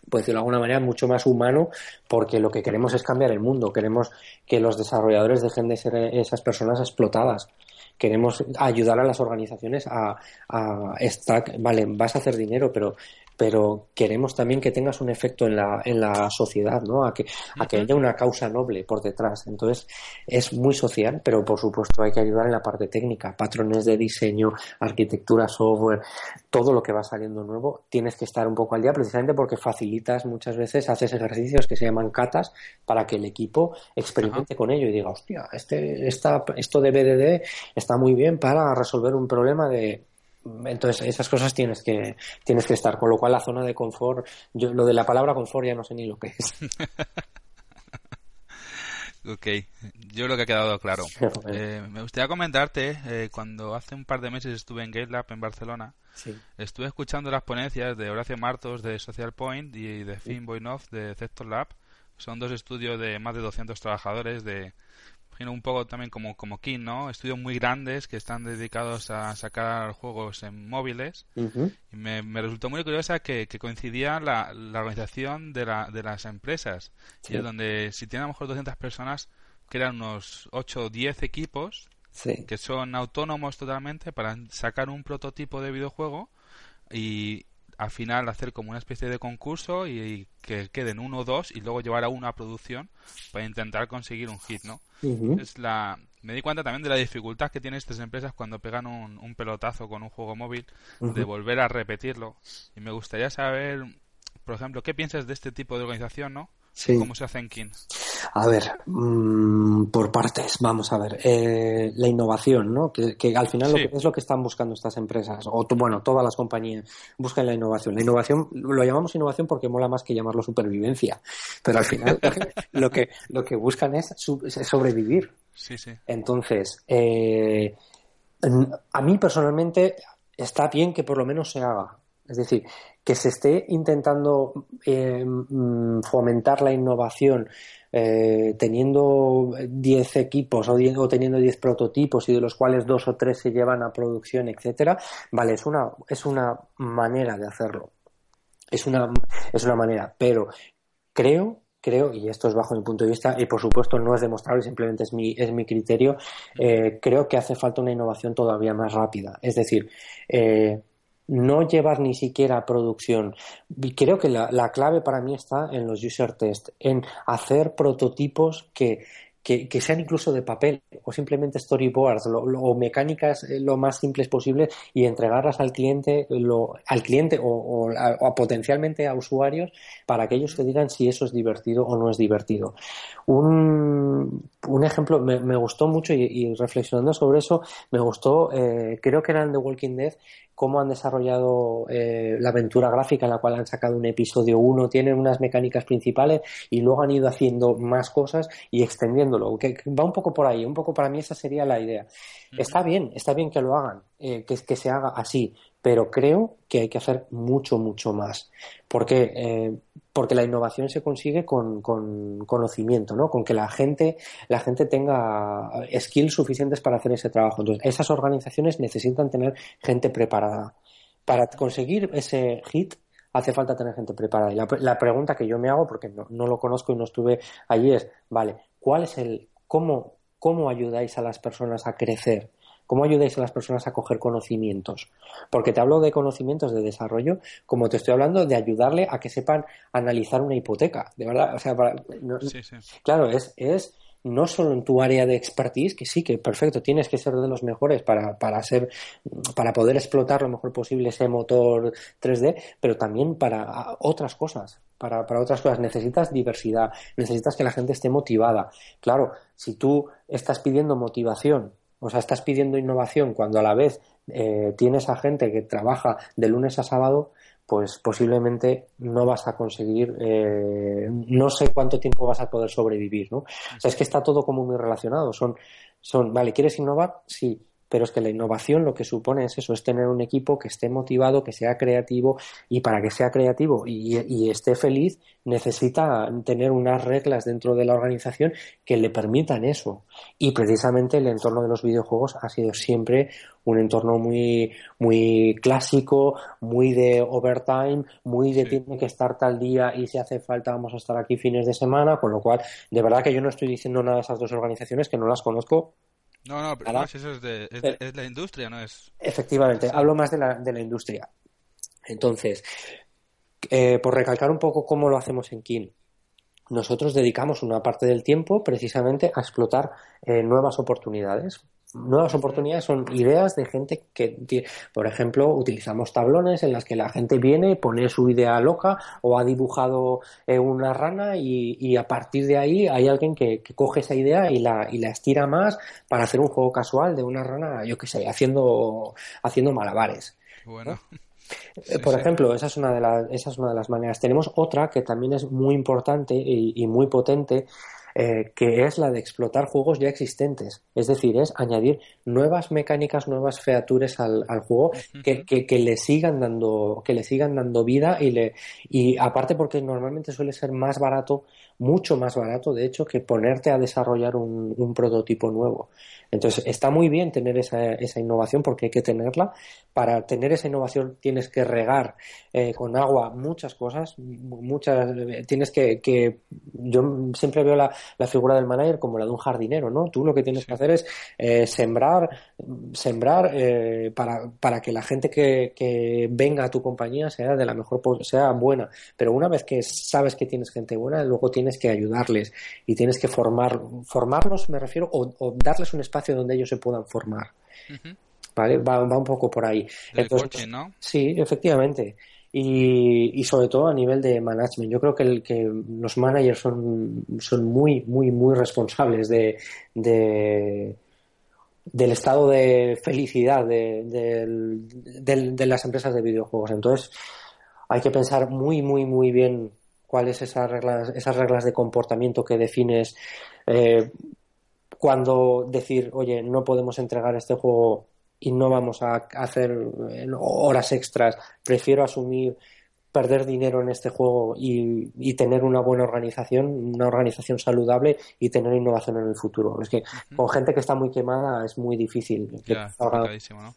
S2: por decirlo de alguna manera, mucho más humano, porque lo que queremos es cambiar el mundo, queremos que los desarrolladores dejen de ser esas personas explotadas queremos ayudar a las organizaciones a, a estar, vale, vas a hacer dinero, pero pero queremos también que tengas un efecto en la, en la sociedad, ¿no? A que, a que haya una causa noble por detrás. Entonces, es muy social, pero por supuesto hay que ayudar en la parte técnica, patrones de diseño, arquitectura, software, todo lo que va saliendo nuevo, tienes que estar un poco al día precisamente porque facilitas muchas veces, haces ejercicios que se llaman catas para que el equipo experimente con ello y diga, hostia, este, esta, esto de BDD está muy bien para resolver un problema de entonces, esas cosas tienes que, tienes que estar. Con lo cual, la zona de confort, yo lo de la palabra confort ya no sé ni lo que es.
S1: ok, yo lo que ha quedado claro. Eh, me gustaría comentarte, eh, cuando hace un par de meses estuve en GateLab en Barcelona, estuve escuchando las ponencias de Horacio Martos de Social Point y de Finn Boinoff de Sector Lab. Son dos estudios de más de 200 trabajadores de imagino un poco también como, como King, ¿no? Estudios muy grandes que están dedicados a sacar juegos en móviles. Y me, me, resultó muy curiosa que, que coincidía la, la organización de, la, de las empresas. Y es donde, si tiene a lo mejor 200 personas, eran unos 8 o 10 equipos que son autónomos totalmente para sacar un prototipo de videojuego y al final hacer como una especie de concurso y, que queden uno o dos y luego llevar a una producción para intentar conseguir un hit, ¿no? Es la me di cuenta también de la dificultad que tienen estas empresas cuando pegan un, pelotazo con un juego móvil de volver a repetirlo y me gustaría saber por ejemplo qué piensas de este tipo de organización, ¿no? ¿Cómo se hace en King?
S2: A ver, mm, por partes, vamos a ver. Eh, la innovación, ¿no? Que, al final lo que es lo que están buscando estas empresas, o bueno, todas las compañías buscan la innovación. La innovación lo llamamos innovación porque mola más que llamarlo supervivencia, pero al final lo que lo que buscan es, sobrevivir.
S1: Sí, sí.
S2: Entonces, eh, a mí personalmente está bien que por lo menos se haga. Es decir, que se esté intentando eh, mm, fomentar la innovación eh, teniendo 10 equipos o, teniendo 10 prototipos y de los cuales dos o tres se llevan a producción, etcétera, vale, es una, es una manera de hacerlo. Es una, es una manera, pero creo creo, y esto es bajo mi punto de vista, y por supuesto no es demostrable, simplemente es mi, es mi criterio, eh, creo que hace falta una innovación todavía más rápida. Es decir, eh, no llevar ni siquiera a producción. Y creo que la, la, clave para mí está en los user test, en hacer prototipos que que, sean incluso de papel o simplemente storyboards o mecánicas eh, lo más simples posible y entregarlas al cliente, lo, al cliente o, o, potencialmente a usuarios para que ellos te digan si eso es divertido o no es divertido. Un, un ejemplo, me, gustó mucho y, reflexionando sobre eso, me gustó, eh, creo que era en The Walking Dead, cómo han desarrollado eh, la aventura gráfica en la cual han sacado un episodio 1, tienen unas mecánicas principales y luego han ido haciendo más cosas y extendiéndolo, que, va un poco por ahí, un poco para mí esa sería la idea. Está bien, está bien que lo hagan, eh, que, que se haga así, pero creo que hay que hacer mucho, mucho más. Porque, eh, porque la innovación se consigue con, conocimiento, ¿no? Con que la gente, la gente tenga skills suficientes para hacer ese trabajo. Entonces, esas organizaciones necesitan tener gente preparada. Para conseguir ese hit, hace falta tener gente preparada. Y la, pregunta que yo me hago, porque no, no, lo conozco y no estuve allí, es, vale, ¿cuál es el, cómo, cómo ayudáis a las personas a crecer? ¿Cómo ayudáis a las personas a coger conocimientos? Porque te hablo de conocimientos de desarrollo, como te estoy hablando de ayudarle a que sepan analizar una hipoteca, de verdad. O sea, claro, es, es no solo en tu área de expertise, que sí, que perfecto, tienes que ser de los mejores para, para ser, para poder explotar lo mejor posible ese motor 3D, pero también para otras cosas. Para, para otras cosas necesitas diversidad, necesitas que la gente esté motivada. Claro, si tú estás pidiendo motivación o sea, estás pidiendo innovación cuando a la vez eh, tienes a gente que trabaja de lunes a sábado, pues posiblemente no vas a conseguir, eh, no sé cuánto tiempo vas a poder sobrevivir, ¿no? O sea, es que está todo como muy relacionado. Son, son, vale, ¿quieres innovar? Sí pero es que la innovación lo que supone es eso, es tener un equipo que esté motivado, que sea creativo y para que sea creativo y, esté feliz necesita tener unas reglas dentro de la organización que le permitan eso. Y precisamente el entorno de los videojuegos ha sido siempre un entorno muy, muy clásico, muy de overtime, muy de tiene que estar tal día y si hace falta vamos a estar aquí fines de semana, con lo cual, de verdad que yo no estoy diciendo nada de esas dos organizaciones que no las conozco
S1: no, no, pero eso es de, es, la industria, ¿no? es
S2: Efectivamente, hablo más de la, de la industria. Entonces, eh, por recalcar un poco cómo lo hacemos en Kin, nosotros dedicamos una parte del tiempo precisamente a explotar eh, nuevas oportunidades nuevas oportunidades son ideas de gente que, por ejemplo, utilizamos tablones en las que la gente viene, pone su idea loca o ha dibujado eh, una rana y, a partir de ahí hay alguien que, coge esa idea y la, y la estira más para hacer un juego casual de una rana, yo qué sé, haciendo, haciendo malabares.
S1: Bueno.
S2: Eh, por ejemplo, esa es, una de las, esa es una de las maneras. Tenemos otra que también es muy importante y, y muy potente, eh, que es la de explotar juegos ya existentes. Es decir, es añadir nuevas mecánicas, nuevas features al, juego que, que, le sigan dando, que le sigan dando vida y le, y aparte porque normalmente suele ser más barato, mucho más barato, de hecho, que ponerte a desarrollar un, un prototipo nuevo. Entonces, está muy bien tener esa, esa, innovación porque hay que tenerla. Para tener esa innovación tienes que regar eh, con agua muchas cosas, muchas, tienes que, que yo siempre veo la, la, figura del manager como la de un jardinero, ¿no? Tú lo que tienes que hacer es eh, sembrar, sembrar eh, para, para que la gente que, que venga a tu compañía sea de la mejor, sea buena. Pero una vez que sabes que tienes gente buena, luego tienes que ayudarles y tienes que formar, formarlos, me refiero, o, o darles un espacio donde ellos se puedan formar. ¿Vale? Va, un poco por ahí.
S1: Entonces, ¿no?
S2: Sí, efectivamente. Y, sobre todo a nivel de management. Yo creo que, el, que los managers son, son muy, muy, muy responsables de, de del estado de felicidad de, de, las empresas de videojuegos. Entonces, hay que pensar muy, muy, muy bien cuáles esas reglas, esas reglas de comportamiento que defines. Eh, cuando decir, oye, no podemos entregar este juego y no vamos a hacer eh, horas extras, prefiero asumir perder dinero en este juego y, tener una buena organización, una organización saludable y tener innovación en el futuro. Es que con gente que está muy quemada es muy difícil.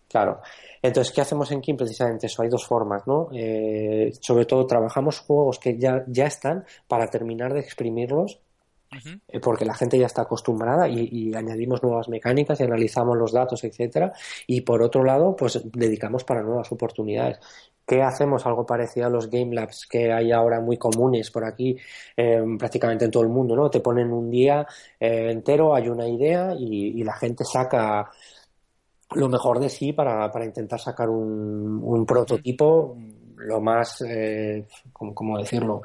S2: Claro. Entonces, ¿qué hacemos en Kim? Precisamente eso. Hay dos formas, ¿no? Eh, sobre todo trabajamos juegos que ya, ya están para terminar de exprimirlos eh, porque la gente ya está acostumbrada y, añadimos nuevas mecánicas y analizamos los datos, etcétera. Y por otro lado, pues dedicamos para nuevas oportunidades. ¿Qué hacemos? Algo parecido a los Game Labs que hay ahora muy comunes por aquí, eh, prácticamente en todo el mundo, ¿no? Te ponen un día eh, entero, hay una idea y, la gente saca lo mejor de sí para, intentar sacar un, prototipo lo más, ¿cómo, decirlo?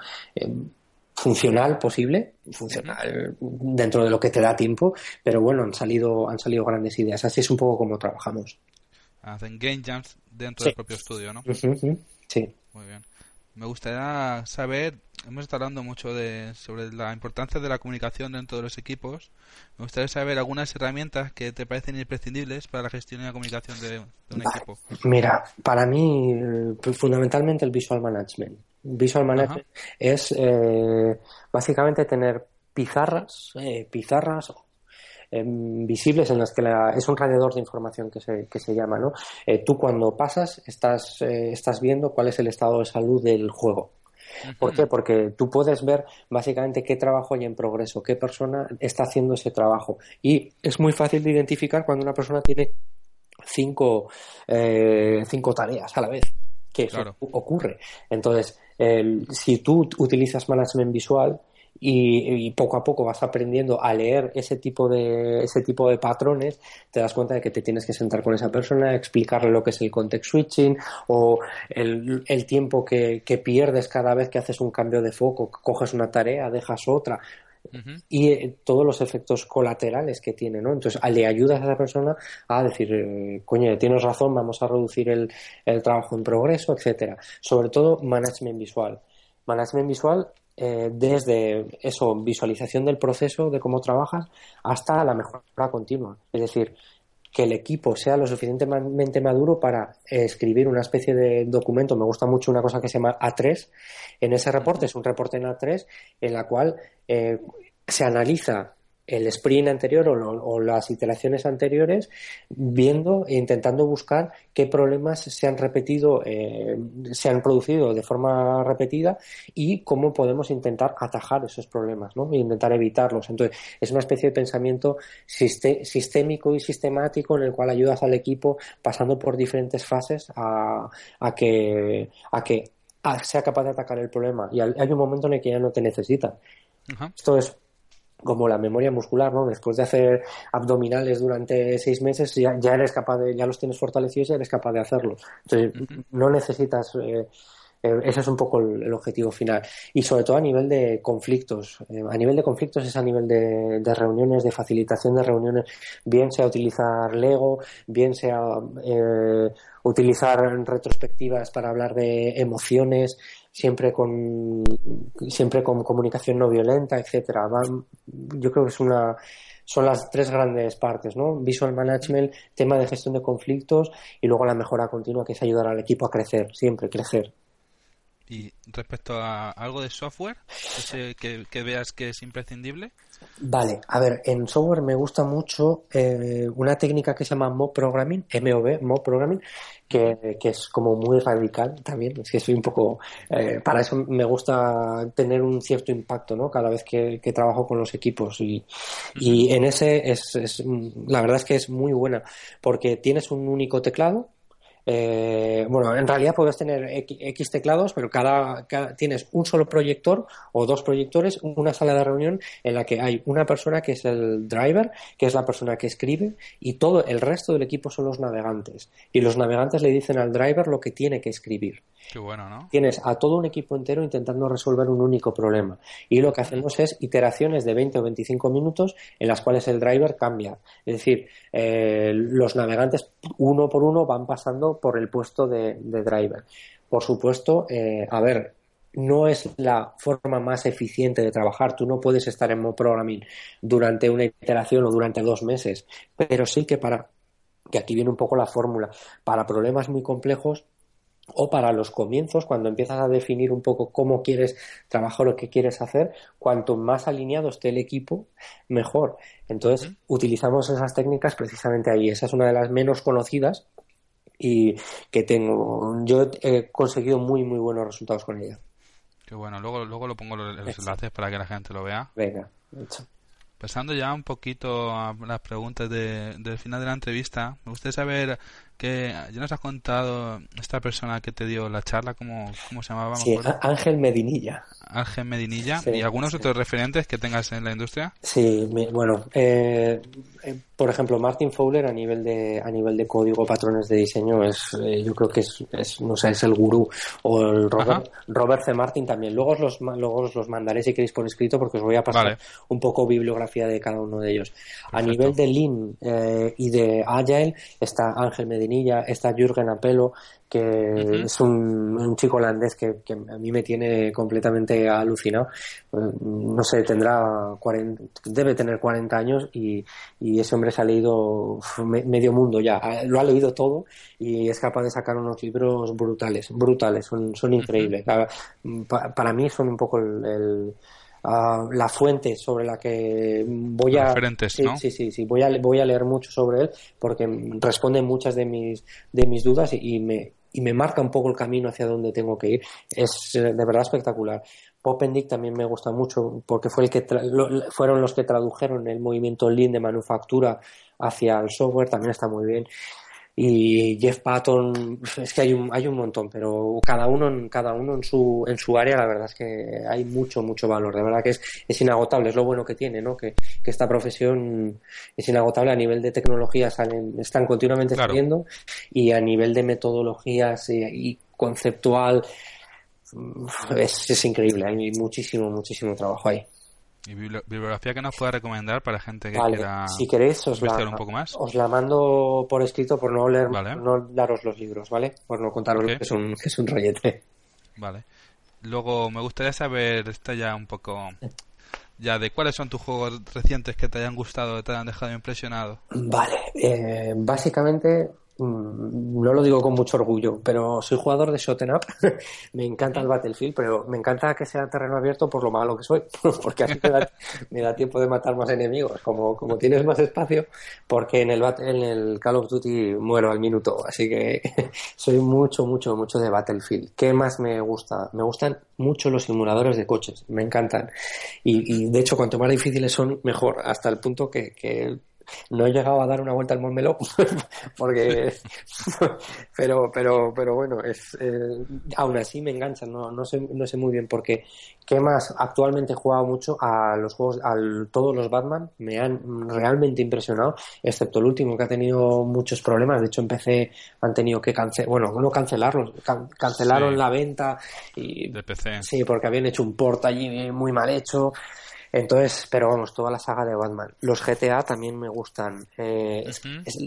S2: Funcional posible, funcional dentro de lo que te da tiempo, pero bueno, han salido, han salido grandes ideas. Así es un poco como trabajamos.
S1: Hacen game jams dentro del propio estudio, ¿no?
S2: Sí.
S1: Muy bien. Me gustaría saber, hemos estado hablando mucho de, sobre la importancia de la comunicación dentro de los equipos. Me gustaría saber algunas herramientas que te parecen imprescindibles para la gestión y la comunicación de, un equipo.
S2: Mira, para mí, eh, fundamentalmente el visual management. Visual Management es eh, básicamente tener pizarras, eh, pizarras em, visibles en las que es un radiador de información que se, que se llama, ¿no? Eh, tú cuando pasas estás, estás viendo cuál es el estado de salud del juego. ¿Por qué? Porque tú puedes ver básicamente qué trabajo hay en progreso, qué persona está haciendo ese trabajo. Y es muy fácil de identificar cuando una persona tiene cinco, cinco tareas a la vez que ocurre. Entonces, si tú utilizas management visual y, poco a poco vas aprendiendo a leer ese tipo de ese tipo de patrones, te das cuenta de que te tienes que sentar con esa persona, explicarle lo que es el context switching o el, el tiempo que, que pierdes cada vez que haces un cambio de foco, coges una tarea, dejas otra y eh, todos los efectos colaterales que tiene, ¿no? Entonces le ayudas a esa persona a decir, eh, coño, tienes razón, vamos a reducir el, trabajo en progreso, etcétera. Sobre todo management visual. Management visual eh, desde eso, visualización del proceso de cómo trabajas hasta la mejora continua. Es decir, que el equipo sea lo suficientemente maduro para escribir una especie de documento. Me gusta mucho una cosa que se llama A3. En ese reporte, es un reporte en A3, en la cual eh, se analiza el sprint anterior o, las iteraciones anteriores viendo e intentando buscar qué problemas se han repetido, eh, se han producido de forma repetida y cómo podemos intentar atajar esos problemas, ¿no? E intentar evitarlos. Entonces, es una especie de pensamiento sistémico y sistemático en el cual ayudas al equipo pasando por diferentes fases a, que, a que sea capaz de atacar el problema. Y hay un momento en el que ya no te necesitan. Esto es como la memoria muscular, ¿no? Después de hacer abdominales durante seis meses, ya, ya eres capaz de, ya los tienes fortalecidos y eres capaz de hacerlos. Entonces, no necesitas, eh, eh, ese es un poco el, objetivo final. Y sobre todo a nivel de conflictos. Eh, a nivel de conflictos es a nivel de, de, reuniones, de facilitación de reuniones, bien sea utilizar Lego, bien sea utilizar retrospectivas para hablar de emociones, siempre con siempre con comunicación no violenta, etcétera. yo creo que es una son las tres grandes partes, ¿no? Visual management, tema de gestión de conflictos y luego la mejora continua que es ayudar al equipo a crecer, siempre crecer.
S1: Y respecto a algo de software que, veas que es imprescindible.
S2: Vale, a ver, en software me gusta mucho eh, una técnica que se llama mob programming, MOB, mob programming, que, es como muy radical también. Es que soy un poco. Eh, para eso me gusta tener un cierto impacto, ¿no? Cada vez que, trabajo con los equipos. Y, y en ese es, es. La verdad es que es muy buena, porque tienes un único teclado eh, bueno, en realidad puedes tener X, teclados, pero cada, tienes un solo proyector o dos proyectores, una sala de reunión en la que hay una persona que es el driver, que es la persona que escribe, y todo el resto del equipo son los navegantes. Y los navegantes le dicen al driver lo que tiene que escribir.
S1: Qué bueno, ¿no?
S2: Tienes a todo un equipo entero intentando resolver un único problema. Y lo que hacemos es iteraciones de 20 o 25 minutos en las cuales el driver cambia. Es decir, eh, los navegantes uno por uno van pasando por el puesto de, driver. Por supuesto, eh, a ver, no es la forma más eficiente de trabajar. Tú no puedes estar en modo programming durante una iteración o durante dos meses, pero sí que para que aquí viene un poco la fórmula. Para problemas muy complejos o para los comienzos, cuando empiezas a definir un poco cómo quieres trabajar o qué quieres hacer, cuanto más alineado esté el equipo, mejor. Entonces, utilizamos esas técnicas precisamente ahí. Esa es una de las menos conocidas y que tengo. Yo he conseguido muy, muy buenos resultados con ella.
S1: Qué bueno. Luego, luego lo pongo los, enlaces para que la gente lo vea.
S2: Venga, hecho.
S1: Pasando ya un poquito a las preguntas de, del final de la entrevista, me gustaría saber que ya nos has contado esta persona que te dio la charla, ¿cómo, cómo se llamaba?
S2: Sí, Ángel Medinilla.
S1: Ángel Medinilla. ¿Y algunos otros referentes que tengas en la industria?
S2: Sí, bueno, eh, eh, por ejemplo, Martin Fowler a nivel de a nivel de código, patrones de diseño, es eh, yo creo que es, no sé, es el gurú. O el Robert, Robert C. Martin también. Luego os, los, luego los mandaré si queréis por escrito porque os voy a pasar un poco bibliografía de cada uno de ellos. A nivel de Lean y de Agile está Ángel Medinilla está Jürgen Apelo, que es un, chico holandés que, a mí me tiene completamente alucinado. Eh, no sé, tendrá 40, debe tener 40 años y, ese hombre se ha leído medio mundo ya, lo ha leído todo y es capaz de sacar unos libros brutales, brutales, son, son increíbles. para, mí son un poco el la fuente sobre la que voy a sí, sí, sí, sí, voy a voy a leer mucho sobre él porque responde muchas de mis de mis dudas y, me y me marca un poco el camino hacia donde tengo que ir. Es de verdad espectacular. Popendick también me gusta mucho porque fue el que fueron los que tradujeron el movimiento Lean de manufactura hacia el software, también está muy bien y Jeff Patton es que hay un hay un montón pero cada uno en cada uno en su en su área la verdad es que hay mucho mucho valor. De verdad que es, es inagotable es lo bueno que tiene no que, que esta profesión es inagotable. A nivel de tecnología salen están continuamente saliendo y a nivel de metodologías y, conceptual es, es increíble. Hay muchísimo muchísimo trabajo ahí
S1: ¿Y bibliografía que nos pueda recomendar para gente que quiera
S2: si queréis, os la,
S1: un poco más?
S2: Os la mando por escrito por no leer, no daros los libros, ¿vale? Por no contaros que, es un, que es un rollete.
S1: Vale. Luego me gustaría saber, está ya un poco ya de cuáles son tus juegos recientes que te hayan gustado, que te hayan dejado impresionado.
S2: Vale, eh, básicamente no lo digo con mucho orgullo, pero soy jugador de Shot Up. me encanta el Battlefield, pero me encanta que sea terreno abierto por lo malo que soy, porque así me da, tiempo de matar más enemigos. Como, como tienes más espacio, porque en el, en el Call of Duty muero al minuto. Así que soy mucho, mucho, mucho de Battlefield. ¿Qué más me gusta? Me gustan mucho los simuladores de coches, me encantan. Y, de hecho, cuanto más difíciles son, mejor, hasta el punto que no he llegado a dar una vuelta al Montmeló porque pero pero pero bueno es eh, aún así me enganchan no, no sé no sé muy bien porque qué. Más actualmente he jugado mucho a los juegos a todos los Batman me han realmente impresionado excepto el último que ha tenido muchos problemas de hecho empecé han tenido que cancelar bueno no cancelarlos cancelaron la venta y
S1: de PC
S2: sí porque habían hecho un port allí muy mal hecho Entonces, pero vamos, toda la saga de Batman. Los GTA también me gustan. Eh,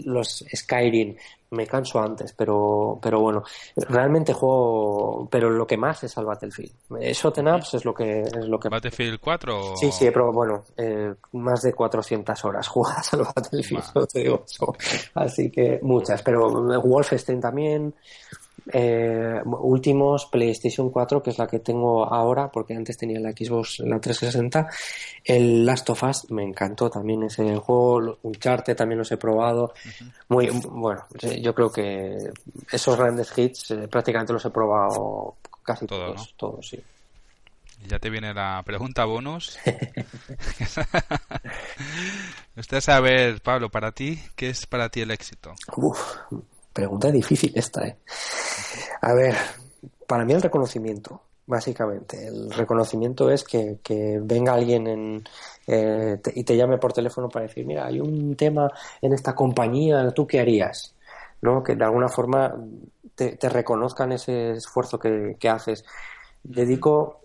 S2: los Skyrim, me canso antes, pero, pero bueno, realmente juego, pero lo que más es al Battlefield. Shoten Ups es lo que es lo que
S1: Battlefield 4
S2: Sí, sí, pero bueno, eh, más de 400 horas jugadas al Battlefield, te digo Así que muchas, pero Wolfenstein también, eh, últimos PlayStation 4, que es la que tengo ahora, porque antes tenía la Xbox, la 360. El Last of Us me encantó también ese juego. Uncharted también los he probado. Muy bueno, yo creo que esos grandes hits eh, prácticamente los he probado casi todos, todos, sí.
S1: Ya te viene la pregunta bonus. Usted sabe, Pablo, para ti, ¿qué es para ti el éxito?
S2: Uf, Pregunta difícil esta, ¿eh? A ver, para mí el reconocimiento, básicamente. El reconocimiento es que, venga alguien en, eh, y te llame por teléfono para decir, mira, hay un tema en esta compañía, ¿tú qué harías? ¿No? Que de alguna forma te, reconozcan ese esfuerzo que, que haces dedico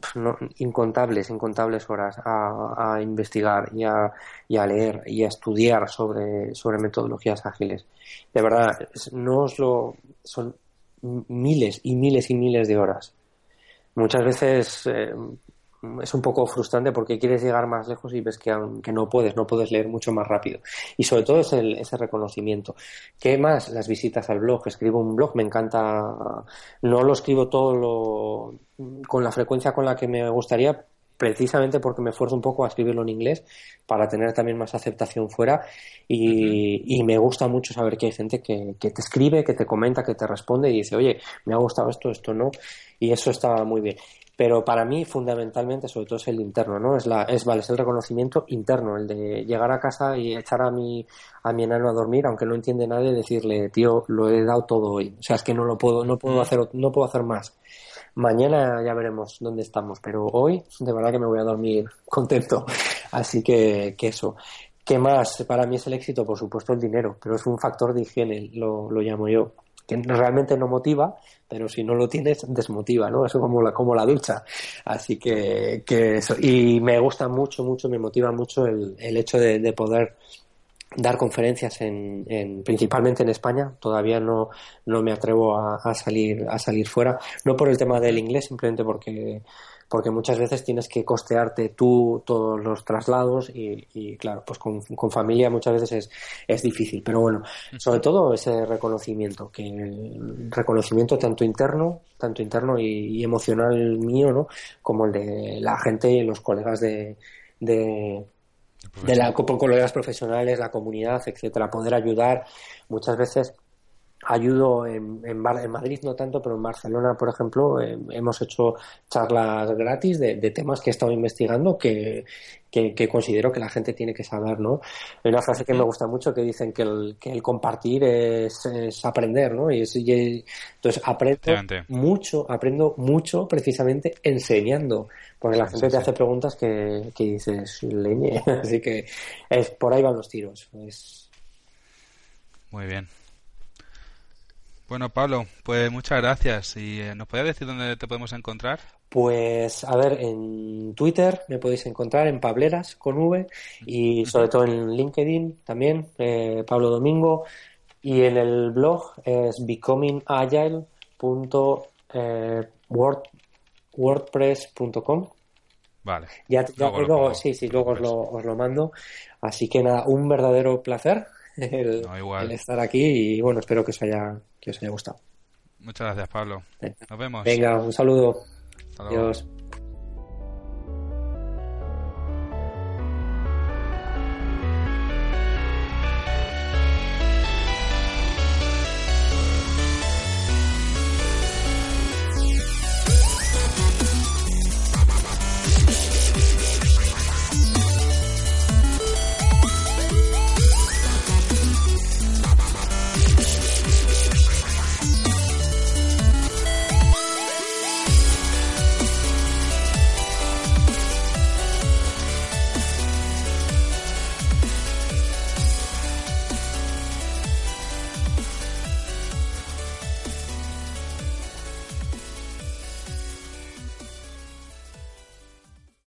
S2: incontables, incontables horas a, investigar y a, y a, leer y a estudiar sobre, sobre metodologías ágiles. De verdad, no os lo, son miles y miles y miles de horas. Muchas veces eh, es un poco frustrante porque quieres llegar más lejos y ves que, que no puedes, no puedes leer mucho más rápido. Y sobre todo es el, ese reconocimiento. ¿Qué más? Las visitas al blog. Escribo un blog, me encanta. No lo escribo todo lo, con la frecuencia con la que me gustaría, precisamente porque me esfuerzo un poco a escribirlo en inglés para tener también más aceptación fuera y, y me gusta mucho saber que hay gente que, que, te escribe, que te comenta, que te responde y dice, oye, me ha gustado esto, esto no, y eso está muy bien pero para mí fundamentalmente sobre todo es el interno no es la es vale es el reconocimiento interno el de llegar a casa y echar a mi a mi enano a dormir aunque no entiende nadie decirle tío lo he dado todo hoy o sea es que no lo puedo no puedo hacer no puedo hacer más. Mañana ya veremos dónde estamos pero hoy de verdad que me voy a dormir contento. Así que, que eso. ¿Qué más? Para mí es el éxito, por supuesto, el dinero, pero es un factor de higiene, lo, lo llamo yo que realmente no motiva, pero si no lo tienes, desmotiva, ¿no? Eso como la, como la ducha. Así que, que eso. Y me gusta mucho, mucho, me motiva mucho el, el hecho de, poder dar conferencias en, en, principalmente en España todavía no, no me atrevo a, a, salir a salir fuera no por el tema del inglés simplemente porque porque muchas veces tienes que costearte tú todos los traslados y, claro, pues con, familia muchas veces es, es, difícil. Pero bueno, sobre todo ese reconocimiento, que reconocimiento tanto interno, tanto interno y, emocional mío, ¿no? Como el de la gente y los colegas de, de de la colegas profesionales, la comunidad, etcétera, poder ayudar muchas veces ayudo en, en, en, Madrid no tanto, pero en Barcelona, por ejemplo, eh, hemos hecho charlas gratis de, temas que he estado investigando que, que, considero que la gente tiene que saber, ¿no? Hay una frase que me gusta mucho que dicen que el, que el compartir es, aprender, ¿no? Y, entonces aprendo mucho, aprendo mucho precisamente enseñando, porque la gente te hace preguntas que, que dices, leñe, así que es, por ahí van los tiros. Es...
S1: Muy bien. Bueno, Pablo, pues muchas gracias. ¿Y eh, nos puedes decir dónde te podemos encontrar?
S2: Pues, a ver, en Twitter me podéis encontrar en Pableras con V y sobre todo en LinkedIn también, eh, Pablo Domingo. Y en el blog es becomingagile.wordpress.com.
S1: Vale.
S2: Ya, luego, sí, sí, luego os lo, os lo mando. Así que nada, un verdadero placer el, estar aquí y bueno, espero que os haya, que os haya gustado.
S1: Muchas gracias, Pablo. Nos vemos.
S2: Venga, un saludo. Adiós.